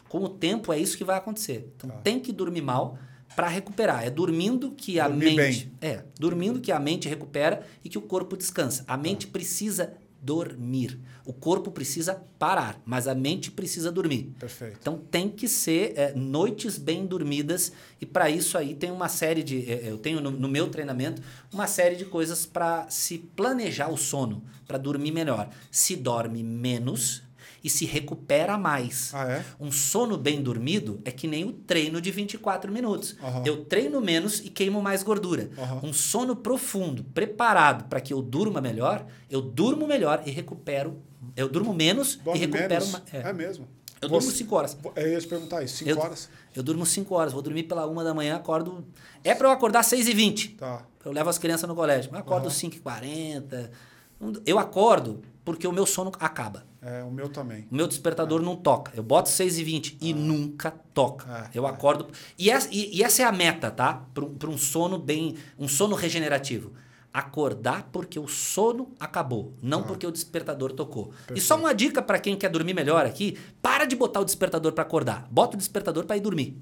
Com o tempo é isso que vai acontecer. Então Tá. tem que dormir mal para recuperar. É dormindo que a Dormir mente é dormindo que a mente recupera e que o corpo descansa. A mente precisa dormir. O corpo precisa parar, mas a mente precisa dormir. Perfeito. Então tem que ser é, noites bem dormidas e para isso aí tem uma série de é, eu tenho no, no meu treinamento uma série de coisas para se planejar o sono, para dormir melhor. Se dorme menos e se recupera mais. Ah, é? Um sono bem dormido é que nem o treino de 24 minutos. Aham. Eu treino menos e queimo mais gordura. Aham. Um sono profundo, preparado para que eu durma melhor, eu durmo melhor e recupero. Eu durmo menos Dorme e recupero menos? mais. É. mesmo? Eu Você- durmo 5 horas. Eu ia te perguntar isso. Cinco Eu, horas? eu durmo 5 horas, vou dormir pela uma da manhã, acordo. É para eu acordar 6 e 20 Tá. Eu levo as crianças no colégio. Eu acordo Aham. 5 e 40 Eu acordo porque o meu sono acaba. É, o meu também. O meu despertador não toca. Eu boto 6 e 20 e nunca toca. Ah, eu ah. acordo. E essa, e, e essa é a meta, tá? Para um sono bem. Um sono regenerativo. Acordar porque o sono acabou, não porque o despertador tocou. E só uma dica para quem quer dormir melhor aqui: para de botar o despertador para acordar. Bota o despertador para ir dormir.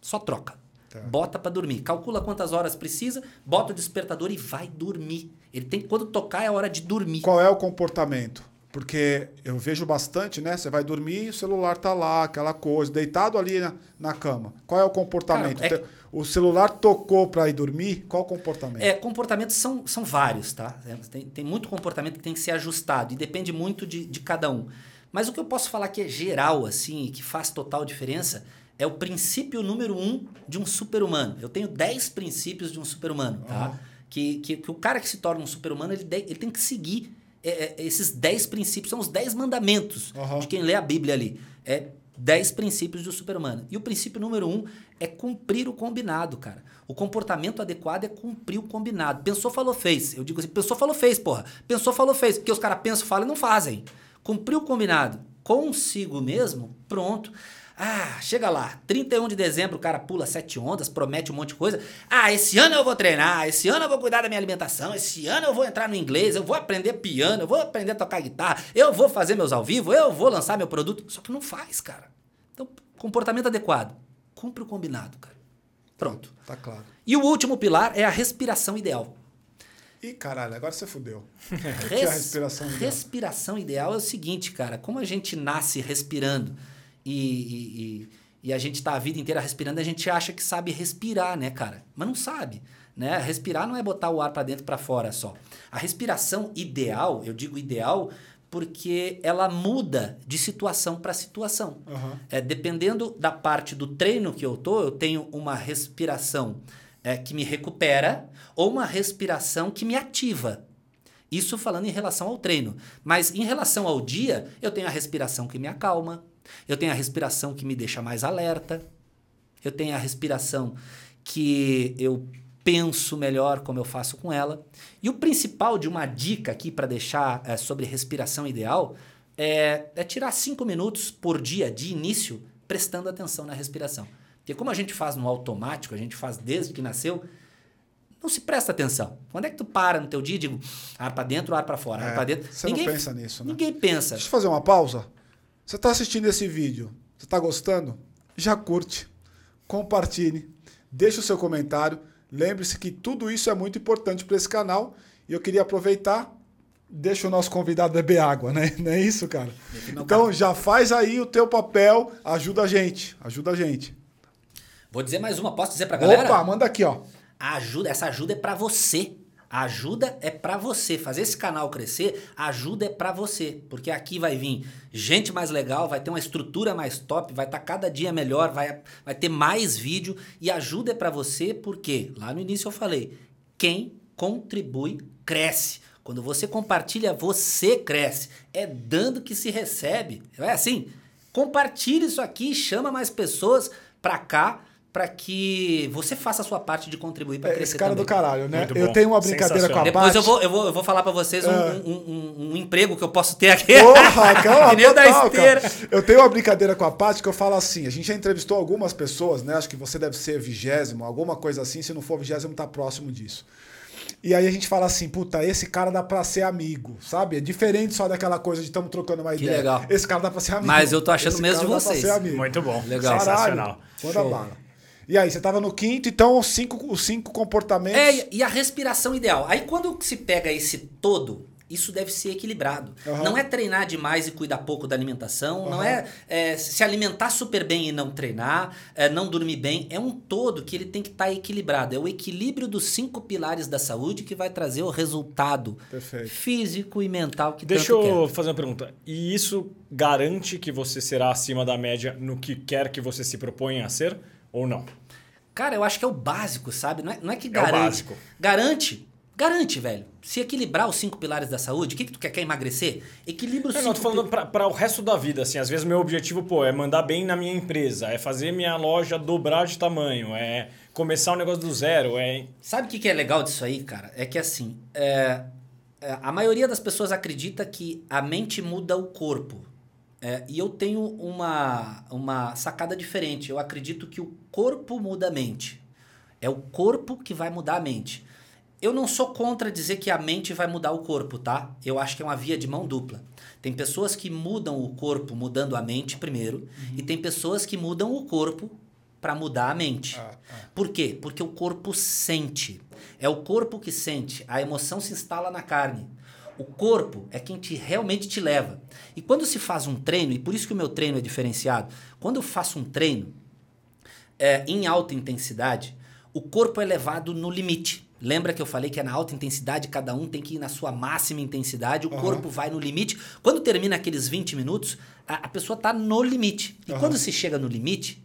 Só troca. Tá. Bota para dormir. Calcula quantas horas precisa, bota o despertador e vai dormir. Ele tem quando tocar é hora de dormir. Qual é o comportamento? Porque eu vejo bastante, né? Você vai dormir, o celular tá lá, aquela coisa, deitado ali na, na cama. Qual é o comportamento? Cara, é Te- O celular tocou para ir dormir? Qual o comportamento? É, comportamentos são, são vários, tá? É, Tem, tem muito comportamento que tem que ser ajustado e depende muito de, de cada um. Mas o que eu posso falar que é geral, assim, e que faz total diferença, é o princípio número um de um super-humano. Eu tenho 10 princípios de um super-humano, tá? Que, que, que o cara que se torna um super-humano, ele, ele tem que seguir é, é, esses 10 princípios, são os 10 mandamentos Aham. de quem lê a Bíblia ali. É 10 princípios do super-humano. E o princípio número um é cumprir o combinado, cara. O comportamento adequado é cumprir o combinado. Pensou, falou, fez. Eu digo assim, pensou, falou, fez, porra. Pensou, falou, fez. Porque os caras pensam, falam e não fazem. Cumpriu o combinado consigo mesmo, pronto. Ah, chega lá, 31 de dezembro o cara pula sete ondas, promete um monte de coisa. Ah, esse ano eu vou treinar, esse ano eu vou cuidar da minha alimentação, esse ano eu vou entrar no inglês, eu vou aprender piano, eu vou aprender a tocar guitarra, eu vou fazer meus ao vivo, eu vou lançar meu produto. Só que não faz, cara. Então, comportamento adequado. Cumpre o combinado, cara. Pronto. Tá claro. E o último pilar é a respiração ideal. Ih, caralho, agora você fudeu. O que é a respiração ideal? Respiração ideal é o seguinte, cara. Como a gente nasce respirando e, e, e- a gente tá a vida inteira respirando, a gente acha que sabe respirar, né, cara? Mas não sabe. Né? Respirar não é botar o ar para dentro e para fora só. A respiração ideal, eu digo ideal porque ela muda de situação para situação. Aham. É, dependendo da parte do treino que eu tô, eu tenho uma respiração é, que me recupera ou uma respiração que me ativa. Isso falando em relação ao treino. Mas em relação ao dia, eu tenho a respiração que me acalma, eu tenho a respiração que me deixa mais alerta, eu tenho a respiração que eu penso melhor como eu faço com ela. E o principal de uma dica aqui para deixar é, sobre respiração ideal é, é tirar cinco minutos por dia de início prestando atenção na respiração. Porque como a gente faz no automático, a gente faz desde que nasceu, não se presta atenção. Quando é que tu para no teu dia e digo, ar para dentro, ar para fora, ar É, para dentro? você não pensa nisso, né? Ninguém pensa. Deixa eu fazer uma pausa. Você está assistindo esse vídeo? Você está gostando? Já curte, compartilhe, deixe o seu comentário. Lembre-se que tudo isso é muito importante para esse canal. E eu queria aproveitar, deixa o nosso convidado beber água, né? Não é isso, cara? meu Então já faz aí o teu papel, ajuda a gente, ajuda a gente. Vou dizer mais uma, posso dizer pra galera? Opa, manda aqui, ó. A ajuda, essa ajuda é pra você. A ajuda é para você. Fazer esse canal crescer, a ajuda é para você. Porque aqui vai vir gente mais legal, vai ter uma estrutura mais top, vai estar tá cada dia melhor, vai, vai ter mais vídeo. E ajuda é para você porque, lá no início eu falei, quem contribui cresce. Quando você compartilha, você cresce. É dando que se recebe. É assim. Compartilhe isso aqui, chama mais pessoas para cá para que você faça a sua parte de contribuir para é, crescer Esse cara também. do caralho, né? eu tenho uma brincadeira com a Depois Paty. eu vou, eu vou, eu vou falar para vocês um, É. um, um- um emprego que eu posso ter aqui. Porra, calma, Pneu da total, esteira. cara. Eu tenho uma brincadeira com a Paty que eu falo assim: a gente já entrevistou algumas pessoas, né? Acho que você deve ser vigésimo, alguma coisa assim. Se não for vigésimo, tá próximo disso. E aí a gente fala assim, puta, esse cara dá pra ser amigo, sabe? É diferente só daquela coisa de estamos trocando uma Que ideia. legal. Esse cara dá pra ser amigo. Mas eu tô achando Esse mesmo cara de dá pra vocês. ser amigo. Muito bom. Legal. Sensacional. Manda bala. E aí, você tava no quinto, então os cinco, os cinco comportamentos. É, e- a respiração ideal. Aí quando se pega esse todo, isso deve ser equilibrado. Aham. Não é treinar demais e cuidar pouco da alimentação, não é, é, se alimentar super bem e não treinar, é, não dormir bem. É um todo que ele tem que estar equilibrado. É o equilíbrio dos cinco pilares da saúde que vai trazer o resultado Perfeito. físico e mental que Deixa tanto eu quer. fazer uma pergunta. E isso garante que você será acima da média no que quer que você se proponha a ser ou não? Cara, eu acho que é o básico, sabe? Não é, não é que É o garante. básico. Garante. Garante, velho. Se equilibrar os cinco pilares da saúde, o que, que tu quer? Quer emagrecer? Equilibra os Eu cinco não, tô falando pra, pra o resto da vida, assim. Às vezes meu objetivo, pô, é mandar bem na minha empresa, é fazer minha loja dobrar de tamanho, é começar um negócio do zero, é... Sabe o que, que é legal disso aí, cara? É que assim, é, é, a maioria das pessoas acredita que a mente muda o corpo. É, e eu tenho uma, uma sacada diferente. Eu acredito que o corpo muda a mente. É o corpo que vai mudar a mente. Eu não sou contra dizer que a mente vai mudar o corpo, tá? Eu acho que é uma via de mão dupla. Tem pessoas que mudam o corpo mudando a mente primeiro, e tem pessoas que mudam o corpo para mudar a mente. Ah, ah. Por quê? Porque o corpo sente. É o corpo que sente. A emoção se instala na carne. O corpo é quem te realmente te leva. E quando se faz um treino, e por isso que o meu treino é diferenciado, quando eu faço um treino é, em alta intensidade, o corpo é levado no limite. Lembra que eu falei que é na alta intensidade, cada um tem que ir na sua máxima intensidade, o Aham. corpo vai no limite. Quando termina aqueles 20 minutos, a, a pessoa está no limite. E Aham. quando se chega no limite,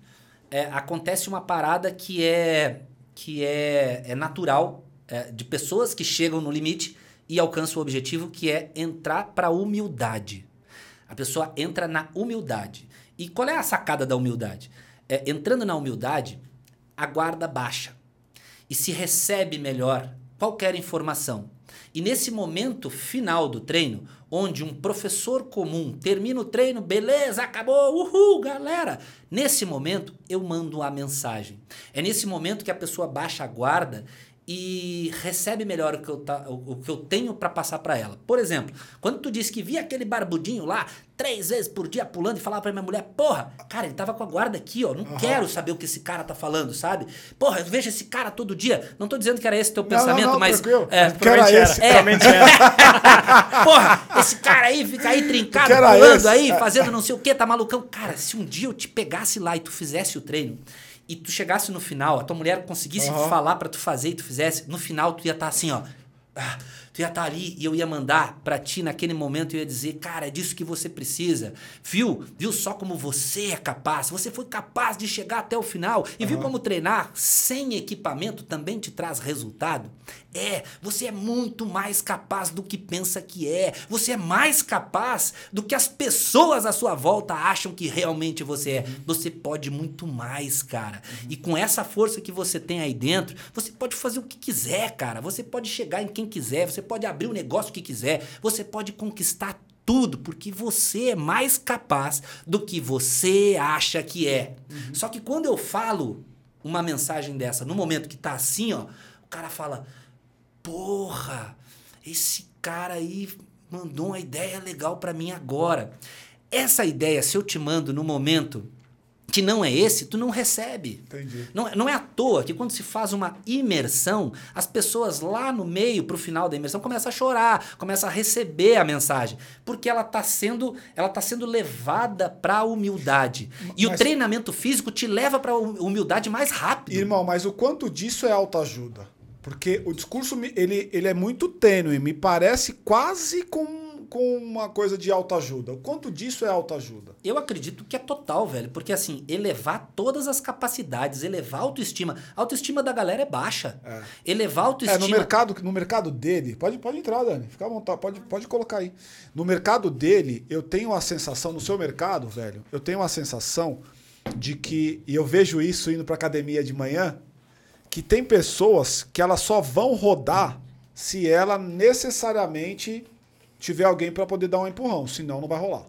é, acontece uma parada que é que é, é natural é, de pessoas que chegam no limite e alcançam o objetivo que é entrar para a humildade. A pessoa entra na humildade. E qual é a sacada da humildade? É, entrando na humildade, a guarda baixa e se recebe melhor qualquer informação. E nesse momento final do treino, onde um professor comum termina o treino, beleza, acabou, uhul, galera. Nesse momento eu mando a mensagem. É nesse momento que a pessoa baixa a guarda e recebe melhor o que eu, tá, o, o que eu tenho para passar para ela. Por exemplo, quando tu disse que via aquele barbudinho lá três vezes por dia pulando e falava para minha mulher, porra, cara, ele tava com a guarda aqui, ó, não quero saber o que esse cara tá falando, sabe? Porra, eu vejo esse cara todo dia. Não tô dizendo que era esse teu Não, pensamento, não, não, mas tranquilo. é, Que era Provavelmente esse. era. Provavelmente era. Porra, esse cara aí fica aí trincado, pulando esse? aí, fazendo não sei o que, tá malucão. Cara, se um dia eu te pegasse lá e tu fizesse o treino, e tu chegasse no final, a tua mulher conseguisse Aham. falar pra tu fazer e tu fizesse, no final tu ia estar assim, ó. Ah, tu ia estar ali e eu ia mandar pra ti naquele momento eu ia dizer, cara, é disso que você precisa. Viu? Viu só como você é capaz? Você foi capaz de chegar até o final. E viu como treinar sem equipamento também te traz resultado? É, você é muito mais capaz do que pensa que é. Você é mais capaz do que as pessoas à sua volta acham que realmente você é. Você pode muito mais, cara. E com essa força que você tem aí dentro, você pode fazer o que quiser, cara. Você pode chegar em quem quiser, você pode abrir o negócio que quiser, você pode conquistar tudo, porque você é mais capaz do que você acha que é. Só que quando eu falo uma mensagem dessa, no momento que tá assim, ó, o cara fala: Porra, esse cara aí mandou uma ideia legal pra mim agora. Essa ideia, se eu te mando no momento que não é esse, tu não recebe. Entendi. Não, é- não é à toa que quando se faz uma imersão, as pessoas lá no meio, pro final da imersão, começam a chorar, começam a receber a mensagem, porque ela está sendo, ela tá sendo levada para a humildade. E o Mas- treinamento físico te leva para a humildade mais rápido. Irmão, mas o quanto disso é autoajuda? Porque o discurso ele, ele é muito tênue, me parece quase com, com uma coisa de autoajuda. O quanto disso é autoajuda? Eu acredito que é total, velho. Porque assim, elevar todas as capacidades, elevar a autoestima. A autoestima da galera é baixa. Elevar a É, autoestima. no mercado, no mercado dele, pode, pode entrar, Dani, fica à vontade, pode, pode colocar aí. No mercado dele, eu tenho a sensação, no seu mercado, velho, eu tenho a sensação de que, e eu vejo isso indo pra academia de manhã, que tem pessoas que elas só vão rodar se ela necessariamente tiver alguém para poder dar um empurrão, senão não vai rolar.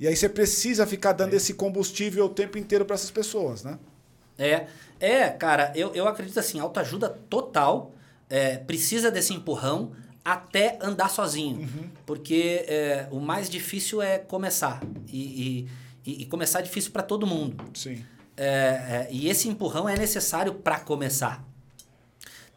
E aí você precisa ficar dando esse combustível o tempo inteiro para essas pessoas, né? É, é, cara, eu, eu acredito assim, autoajuda total, é, precisa desse empurrão até andar sozinho. Uhum. Porque é, o mais difícil é começar. E, e, e- e começar é difícil para todo mundo. Sim. É, é, e esse empurrão é necessário para começar.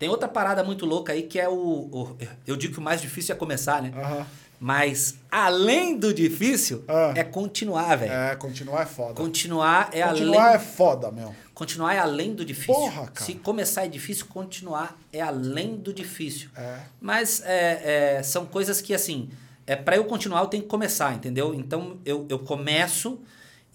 Tem outra parada muito louca aí que é o, o- Eu digo que o mais difícil é começar, né? Aham. Mas além do difícil, Ah. é continuar, velho. É, continuar é foda. Continuar é continuar além. é foda, meu. Continuar é além do difícil. Porra, cara. Se começar é difícil, continuar é além do difícil. É. Mas é, é, são coisas que, assim, é, para eu continuar, eu tenho que começar, entendeu? Então, eu, eu começo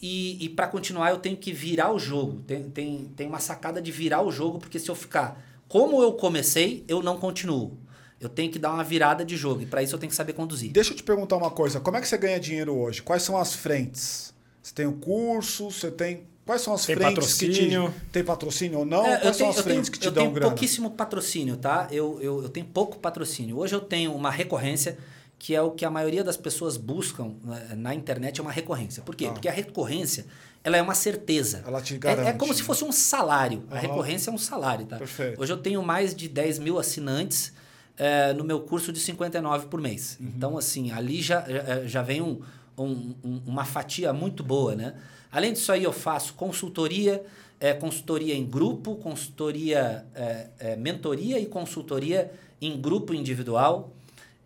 e, e para continuar, eu tenho que virar o jogo. Tem, tem, tem uma sacada de virar o jogo, porque se eu ficar como eu comecei, eu não continuo. Eu tenho que dar uma virada de jogo e para isso eu tenho que saber conduzir. Deixa eu te perguntar uma coisa. Como é que você ganha dinheiro hoje? Quais são as frentes? Você tem o curso, você tem. Quais são as Tem frentes que patrocínio? te. Tem patrocínio ou não? É, Quais são as eu frentes que te eu dão tenho grana? pouquíssimo patrocínio, tá? Eu, eu, eu tenho pouco patrocínio. Hoje eu tenho uma recorrência, que é o que a maioria das pessoas buscam né, na internet, é uma recorrência. Por quê? Ah. Porque a recorrência ela é uma certeza. Ela te É- garante, É, como se fosse um salário. A Aham. recorrência é um salário, tá? Perfeito. Hoje eu tenho mais de 10 mil assinantes eh, no meu curso de 59 por mês. Uhum. Então, assim, ali já, já- já vem um- um- um- uma fatia muito boa, né? Além disso aí, eu faço consultoria, eh, consultoria em grupo, consultoria, eh, eh, mentoria e consultoria em grupo individual.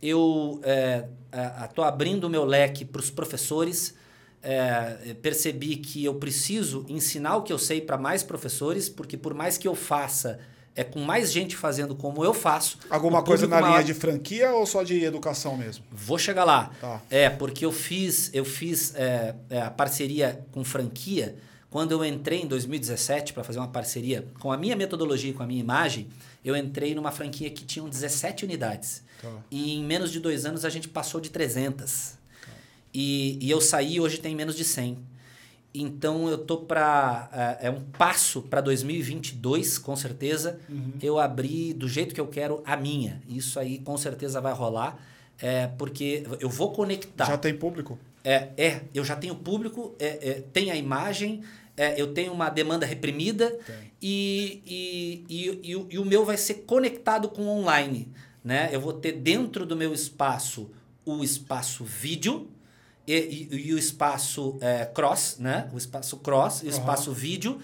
Eu estou abrindo o meu leque para os professores. É, percebi que eu preciso ensinar o que eu sei para mais professores, porque por mais que eu faça, é com mais gente fazendo como eu faço. Alguma coisa na linha maior- de franquia ou só de educação mesmo? Vou chegar lá. Tá. É, porque eu fiz, eu fiz é, é, a parceria com franquia quando eu entrei em 2017 para fazer uma parceria com a minha metodologia e com a minha imagem. Eu entrei numa franquia que tinha 17 unidades. Tá. E em menos de dois anos a gente passou de 300. E, e eu saí hoje tem menos de 100. Então eu tô para é, é um passo para 2022, com certeza. Uhum. Eu abri do jeito que eu quero a minha. Isso aí com certeza vai rolar, é, porque eu vou conectar. Já tem público? É, é, eu já tenho público, é, é, tem a imagem, é, eu tenho uma demanda reprimida e, e, e, e o- e o meu vai ser conectado com o online. Né? Eu vou ter dentro do meu espaço o espaço vídeo e, e- e o espaço é, cross, né? o espaço cross e o espaço vídeo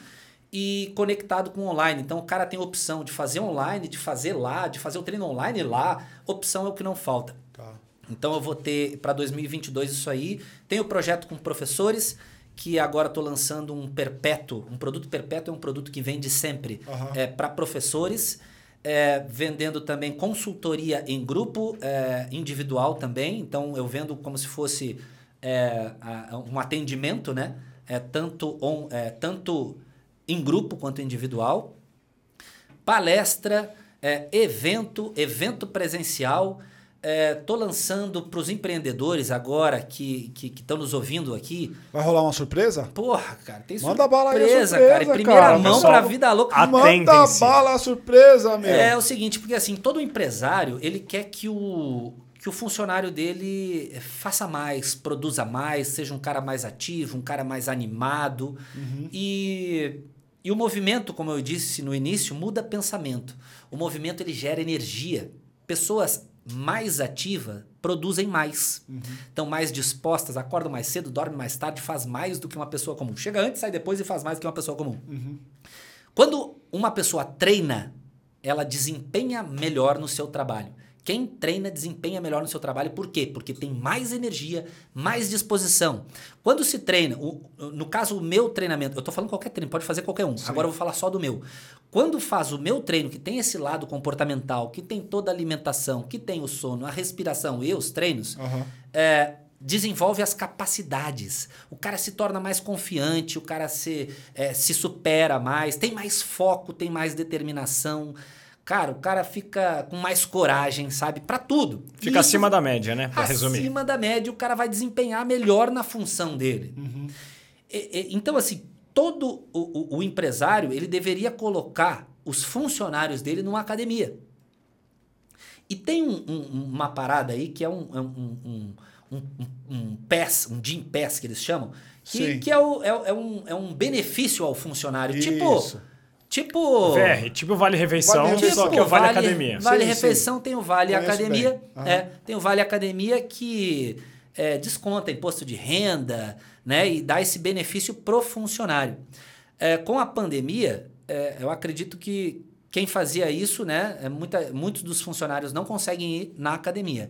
e conectado com online. Então o cara tem a opção de fazer online, de fazer lá, de fazer o treino online lá. Opção é o que não falta. Tá. Então eu vou ter para 2022 isso aí. Tem o projeto com professores que agora estou lançando um perpétuo, um produto perpétuo é um produto que vende sempre Aham. é, para professores, é, vendendo também consultoria em grupo, é, individual também. Então eu vendo como se fosse é, a- um atendimento, né? É, tanto, on, é, tanto em grupo quanto individual palestra, é, evento, evento presencial. Estou lançando para os empreendedores agora que estão nos ouvindo aqui. Vai rolar uma surpresa? Porra, cara, tem Manda bala aí, surpresa, surpresa, cara. Em primeira cara. mão para a vida louca. a- Manda bala a surpresa, meu. É o seguinte, porque assim, todo empresário, ele quer que o, que o funcionário dele faça mais, produza mais, seja um cara mais ativo, um cara mais animado. E, e o movimento, como eu disse no início, muda pensamento. O movimento, ele gera energia. Pessoas mais ativas produzem mais. Estão mais dispostas, acordam mais cedo, dormem mais tarde, faz mais do que uma pessoa comum. Chega antes, sai depois e faz mais do que uma pessoa comum. Quando uma pessoa treina, ela desempenha melhor no seu trabalho. Quem treina desempenha melhor no seu trabalho, por quê? Porque tem mais energia, mais disposição. Quando se treina, o- no caso, o meu treinamento, eu tô falando qualquer treino, pode fazer qualquer um. Agora eu vou falar só do meu. Quando faz o meu treino, que tem esse lado comportamental, que tem toda a alimentação, que tem o sono, a respiração e os treinos, Aham. é, desenvolve as capacidades. O cara se torna mais confiante, o cara se, é, se supera mais, tem mais foco, tem mais determinação. Cara, o cara fica com mais coragem, sabe? Pra tudo. Fica Isso acima da média, né? Pra resumir. acima da média, o cara vai desempenhar melhor na função dele. E- e- então, assim, todo o, o- o empresário ele deveria colocar os funcionários dele numa academia. E tem um- um- uma parada aí que é um, é um, um, um, um, um PES, um Gym PES que eles chamam, que, Sim. que é, o- é, é um, é um benefício ao funcionário. Tipo. Isso. Tipo. VR, tipo Vale Refeição, Vale Refeição. só que é o Vale, Academia. Vale Sim, Refeição tem o Vale Conheço Academia. É, tem o Vale Academia que é, desconta imposto de renda né, e dá esse benefício pro funcionário. É, com a pandemia, é, eu acredito que quem fazia isso, né, é muita, muitos dos funcionários não conseguem ir na academia.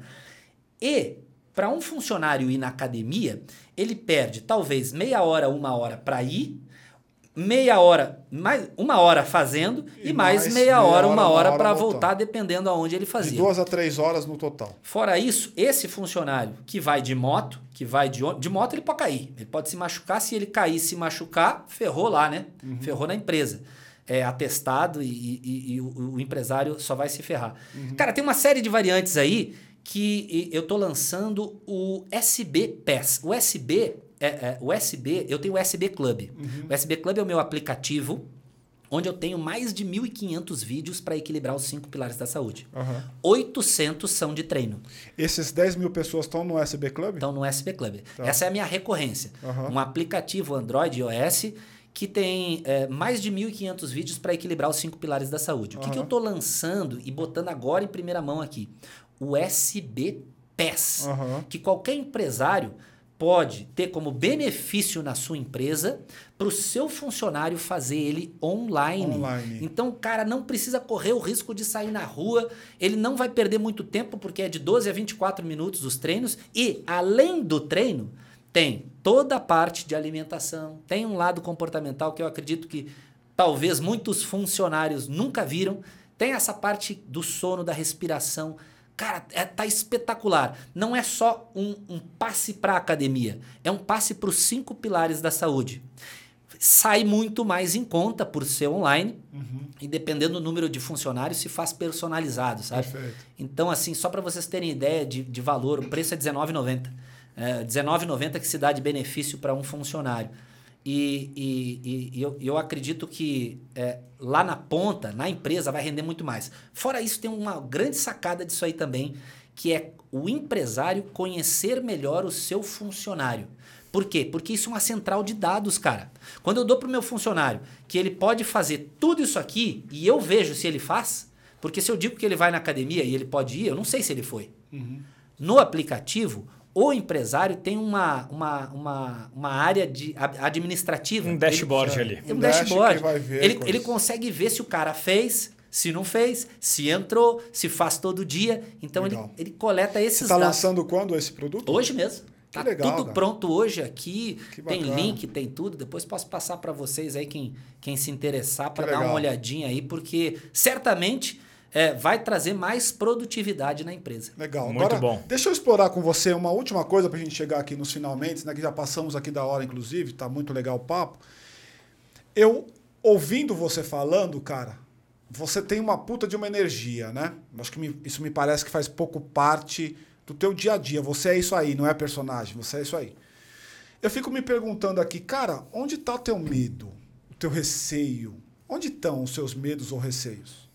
E para um funcionário ir na academia, ele perde talvez meia hora, uma hora para ir, meia hora, mais uma hora fazendo e, E mais, mais meia, hora, uma hora, hora para voltar, dependendo aonde ele De fazia. duas a três horas no total. Fora isso, esse funcionário que vai de moto, que vai de de moto ele pode cair, ele pode se machucar, se ele cair, se machucar, ferrou lá, né? Uhum. Ferrou na empresa. É atestado e, e- e o, o empresário só vai se ferrar. Uhum. Cara, tem uma série de variantes aí que eu tô lançando o SB Pass. O SB, é, é, o SB, eu tenho o SB Club. Uhum. O SB Club é o meu aplicativo onde eu tenho mais de 1.500 vídeos para equilibrar os cinco pilares da saúde. Aham. 800 são de treino. Esses 10 mil pessoas estão no SB Club? Estão no SB Club. Tá. Essa é a minha recorrência. Aham. Um aplicativo Android e iOS que tem é, mais de 1.500 vídeos para equilibrar os cinco pilares da saúde. O que, que eu estou lançando e botando agora em primeira mão aqui? O SB PES. Que qualquer empresário pode ter como benefício na sua empresa para o seu funcionário fazer ele online. Online. Então o cara não precisa correr o risco de sair na rua, ele não vai perder muito tempo, porque é de 12 a 24 minutos os treinos, e além do treino, tem toda a parte de alimentação, tem um lado comportamental que eu acredito que talvez muitos funcionários nunca viram, tem essa parte do sono, da respiração. Cara, é, tá espetacular. Não é só um, um passe para academia, é um passe para os cinco pilares da saúde. Sai muito mais em conta por ser online e dependendo do número de funcionários se faz personalizado, sabe? Perfeito. Então, assim, só para vocês terem ideia de, de valor, o preço é R$19,90. É, R$19,90 que se dá de benefício para um funcionário. E, e- e- e eu, eu acredito que é, lá na ponta, na empresa, vai render muito mais. Fora isso, tem uma grande sacada disso aí também, que é o empresário conhecer melhor o seu funcionário. Por quê? Porque isso é uma central de dados, cara. Quando eu dou para o meu funcionário que ele pode fazer tudo isso aqui e eu vejo se ele faz, porque se eu digo que ele vai na academia e ele pode ir, eu não sei se ele foi. No aplicativo, o empresário tem uma, uma, uma, uma área de, administrativa. Um Ele- dashboard ali. tem um Um dash dashboard. que vai ver ele, ele consegue ver se o cara fez, se não fez, se entrou, se faz todo dia. Então ele, Legal. ele coleta esses Você está dados. lançando quando esse produto? Hoje mesmo. Que Tá legal, tudo cara. pronto hoje aqui. Tem link, tem tudo. Depois posso passar para vocês aí, quem, quem se interessar, para dar uma olhadinha aí, porque certamente é, vai trazer mais produtividade na empresa. Legal. Muito Agora, bom. Deixa eu explorar com você uma última coisa para a gente chegar aqui nos finalmente, né, que já passamos aqui da hora, inclusive, tá muito legal o papo. Eu, ouvindo você falando, cara, você tem uma puta de uma energia, né? Acho que me- isso me parece que faz pouco parte do teu dia a dia. Você é isso aí, não é personagem, você é isso aí. Eu fico me perguntando aqui, cara, onde está o teu medo, o teu receio? Onde estão os seus medos ou receios?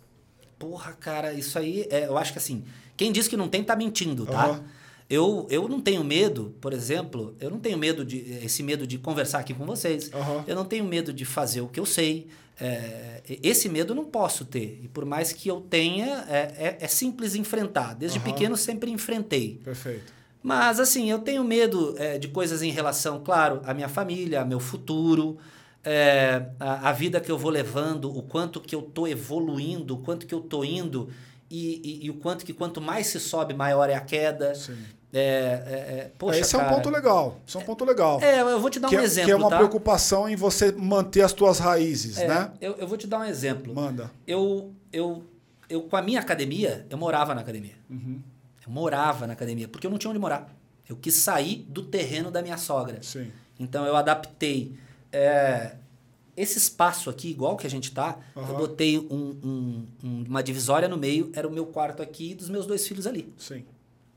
Porra, cara, isso aí, é, eu acho que assim, quem diz que não tem tá mentindo, tá? Aham. Eu, eu não tenho medo, por exemplo, eu não tenho medo de esse medo de conversar aqui com vocês. Aham. Eu não tenho medo de fazer o que eu sei. É, esse medo eu não posso ter. E por mais que eu tenha, é, é- é simples enfrentar. Desde Aham. pequeno sempre enfrentei. Perfeito. Mas assim, eu tenho medo é, de coisas em relação, claro, à minha família, ao meu futuro, é, a, a vida que eu vou levando, o quanto que eu tô evoluindo, o quanto que eu tô indo e, e, e o quanto que quanto mais se sobe, maior é a queda. Sim. É, é, é, poxa, Esse é um cara, ponto legal. Esse é um ponto legal. É, eu vou te dar que, um é, exemplo, que é uma tá? preocupação em você manter as tuas raízes, É, né? eu, eu vou te dar um exemplo. Manda. Eu, eu, eu, com a minha academia, eu morava na academia. Uhum. Eu morava na academia, porque eu não tinha onde morar. Eu quis sair do terreno da minha sogra. Sim. Então eu adaptei é, esse espaço aqui, igual que a gente tá, eu Aham. botei um- um- um- uma divisória no meio, era o meu quarto aqui e dos meus dois filhos ali. Sim.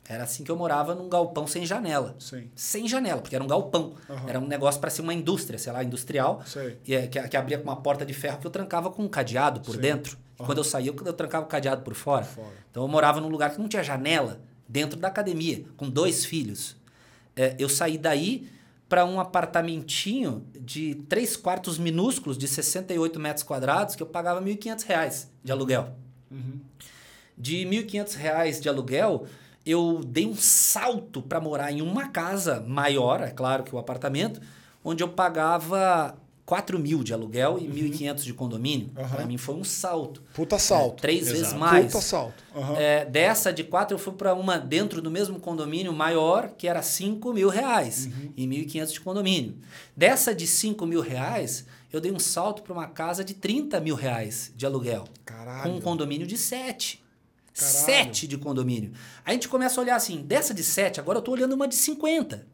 Era assim que eu morava num galpão sem janela. Sim. Sem janela, porque era um galpão. Aham. Era um negócio para ser uma indústria, sei lá, industrial. Sei. E, é, que, que abria com uma porta de ferro que eu trancava com um cadeado por Sim. dentro. E Aham. quando eu saía, eu, eu trancava o cadeado por fora. Fora. Então eu morava num lugar que não tinha janela, dentro da academia, com dois filhos. É, eu saí daí para um apartamentinho de três quartos minúsculos, de 68 metros quadrados, que eu pagava 1.500 reais de aluguel. Uhum. De 1.500 reais de aluguel, eu dei um salto para morar em uma casa maior, é claro que o apartamento, onde eu pagava 4 mil de aluguel e 1.500 de condomínio. Aham. Para mim foi um salto. Puta salto. É, três Exato. vezes mais. Puta salto. Aham. É, dessa de quatro, eu fui para uma dentro do mesmo condomínio maior, que era 5 mil reais e 1.500 de condomínio. Dessa de 5 mil reais, eu dei um salto para uma casa de 30 mil reais de aluguel. Caralho. Com um condomínio de 7. Caralho. 7 de condomínio. Aí a gente começa a olhar assim, dessa de 7, agora eu tô olhando uma de 50.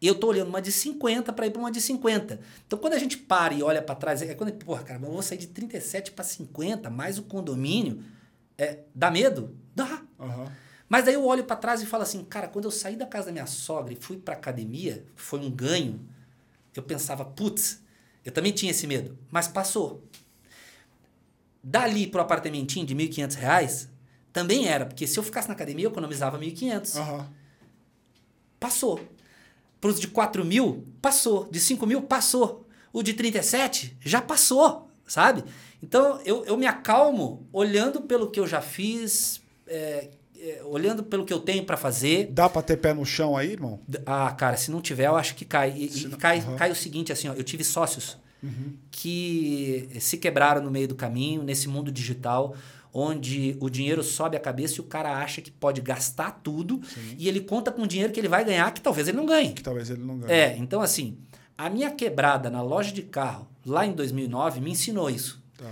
E eu tô olhando uma de 50 para ir para uma de 50. Então quando a gente para e olha para trás, é quando, porra, cara, eu vou sair de 37 para 50, mais o condomínio, é, dá medo? Dá. Aham. Mas daí eu olho para trás e falo assim, cara, quando eu saí da casa da minha sogra e fui para academia, foi um ganho. Eu pensava, putz, eu também tinha esse medo, mas passou. Dali pro apartamentinho de 1.500 reais, também era, porque se eu ficasse na academia eu economizava 1.500. Aham. Passou. Para os de 4 mil, passou. De 5 mil, passou. O de 37, já passou, sabe? Então eu, eu me acalmo olhando pelo que eu já fiz, é, é, olhando pelo que eu tenho para fazer. Dá pra ter pé no chão aí, irmão? Ah, cara, se não tiver, eu acho que cai. E, e não- cai, Aham. cai o seguinte, assim, ó, eu tive sócios Uhum. que se quebraram no meio do caminho, nesse mundo digital, onde o dinheiro sobe a cabeça e o cara acha que pode gastar tudo e ele conta com o dinheiro que ele vai ganhar, que talvez ele não ganhe. Que talvez ele não ganhe. É, então assim, a minha quebrada na loja de carro, lá em 2009, me ensinou isso. Tá.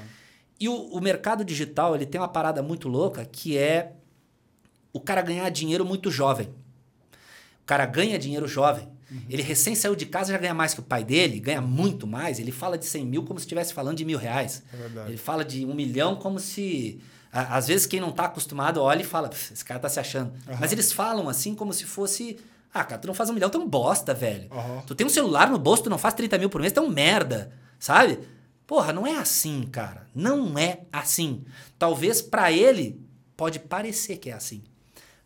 E o, o mercado digital, ele tem uma parada muito louca, que é o cara ganhar dinheiro muito jovem. O cara ganha dinheiro jovem. Ele recém saiu de casa já ganha mais que o pai dele, ganha muito mais. Ele fala de 100 mil como se estivesse falando de mil reais. É verdade. Ele fala de um milhão como se. Às vezes quem não tá acostumado olha e fala, "Pff, esse cara tá se achando. Aham. Mas eles falam assim como se fosse. Ah, cara, tu não faz um milhão, tu é um bosta, velho. Aham. Tu tem um celular no bolso, tu não faz 30 mil por mês, tu é um merda, sabe? Porra, não é assim, cara. Não é assim. Talvez pra ele pode parecer que é assim.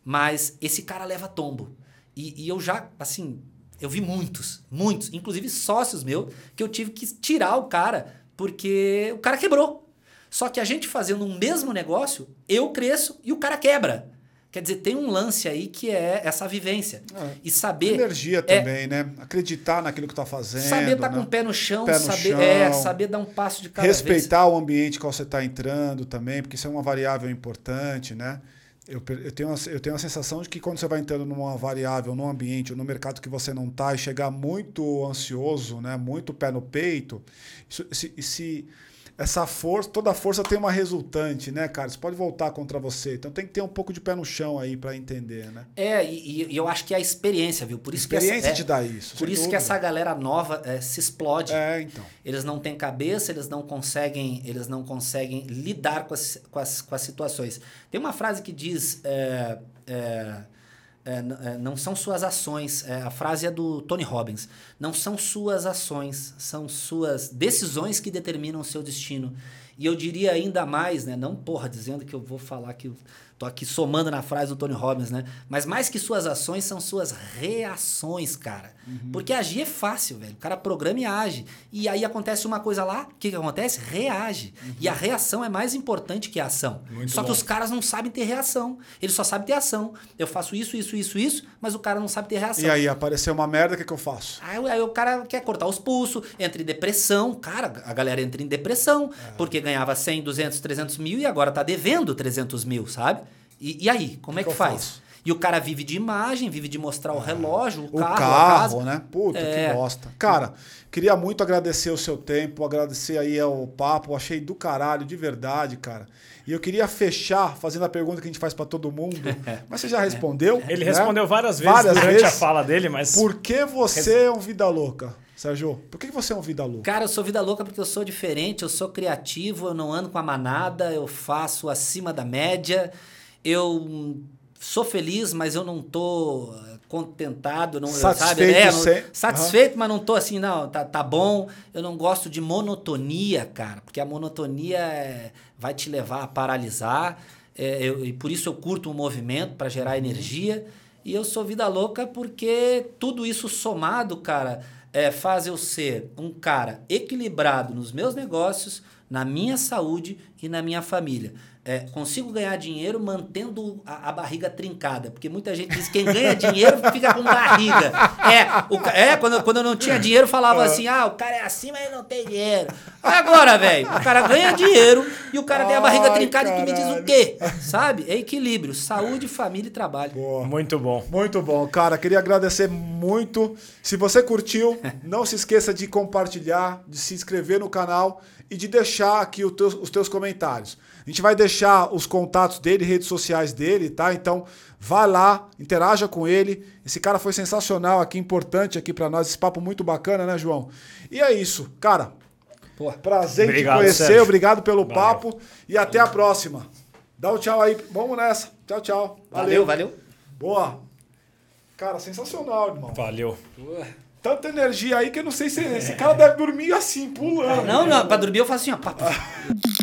Mas esse cara leva tombo. E, e eu já, assim, eu vi muitos, muitos, inclusive sócios meus, que eu tive que tirar o cara, porque o cara quebrou. Só que a gente fazendo um mesmo negócio, eu cresço e o cara quebra. Quer dizer, tem um lance aí que é essa vivência. É. E saber. Energia é, também, né? Acreditar naquilo que tá fazendo. Saber estar né? com o pé no chão, Pé no saber, chão. É, saber dar um passo de cada vez. Respeitar o ambiente que você está entrando também, porque isso é uma variável importante, né? Eu, eu, tenho, a, eu tenho a sensação de que quando você vai entrando numa variável, num ambiente ou num mercado que você não está e chegar muito ansioso, né? muito pé no peito, isso, se, se essa força, toda força tem uma resultante, né, cara? Isso pode voltar contra você. Então tem que ter um pouco de pé no chão aí para entender, né? É, e, e eu acho que é a experiência, viu? Por isso que Experiência essa, te é, dá isso. Por isso que dúvida. essa galera nova é, se explode. É, então. Eles não têm cabeça, eles não conseguem, eles não conseguem lidar com as, com as, com as situações. Tem uma frase que diz: é, é, é, não são suas ações. é, a frase é do Tony Robbins. Não são suas ações, são suas decisões que determinam o seu destino. E eu diria ainda mais, né? Não porra dizendo que eu vou falar que Tô aqui somando na frase do Tony Robbins, né? Mas mais que suas ações, são suas reações, cara. Uhum. Porque agir é fácil, velho. O cara programa e age. E aí acontece uma coisa lá, o que, que acontece? Reage. Uhum. E a reação é mais importante que a ação. Muito só que bom. os caras não sabem ter reação. Eles só sabem ter ação. Eu faço isso, isso, isso, isso, mas o cara não sabe ter reação. E aí, apareceu uma merda, o que, que eu faço? Aí, aí o cara quer cortar os pulsos, entra em depressão. Cara, a galera entra em depressão, É. porque ganhava 100, 200, 300 mil e agora tá devendo 300 mil, sabe? E, e aí, como é que que, faz? faço? E o cara vive de imagem, vive de mostrar o relógio, o, O carro, carro, a casa. né? Puta, É. que bosta. Cara, queria muito agradecer o seu tempo, agradecer aí ao papo, achei do caralho, de verdade, cara. E eu queria fechar fazendo a pergunta que a gente faz pra todo mundo, mas você já respondeu. Ele né? respondeu várias vezes Várias durante vezes. a fala dele, mas. Por que você é um vida louca, Sérgio? Por que você é um vida louca? Cara, eu sou vida louca porque eu sou diferente, eu sou criativo, eu não ando com a manada, eu faço acima da média. Eu sou feliz, mas eu não tô contentado, não, Satisfeito sabe? É, não- satisfeito, mas não tô assim, não, tá, tá bom. Eu não gosto de monotonia, cara, porque a monotonia é- vai te levar a paralisar. É, eu- e por isso eu curto o movimento para gerar energia. E eu sou vida louca porque tudo isso somado, cara, é, faz eu ser um cara equilibrado nos meus negócios, na minha saúde e na minha família. É, consigo ganhar dinheiro mantendo a, a barriga trincada, porque muita gente diz que quem ganha dinheiro fica com barriga. É, o é quando, quando eu não tinha dinheiro, falava assim: ah, o cara é assim, mas não tem dinheiro. Agora, velho, o cara ganha dinheiro e o cara tem a barriga Ai, trincada e tu me diz caralho. o quê? Sabe? É equilíbrio, saúde, família e trabalho. Boa. Muito bom. Muito bom, cara. Queria agradecer muito. Se você curtiu, não se esqueça de compartilhar, de se inscrever no canal e de deixar aqui o teus- os teus comentários. A gente vai deixar os contatos dele, redes sociais dele, tá? Então, vai lá, interaja com ele. Esse cara foi sensacional aqui, importante aqui pra nós. Esse papo muito bacana, né, João? E é isso, cara. Pô, Prazer em te Obrigado, conhecer, Sérgio. obrigado pelo Valeu. papo e até a próxima. Dá um tchau aí. Vamos nessa. Tchau, tchau. valeu, valeu. Boa. Cara, sensacional, irmão. Valeu. Tanta energia aí que eu não sei se esse cara deve dormir assim, pulando. Não, não, pra dormir eu faço assim, ó.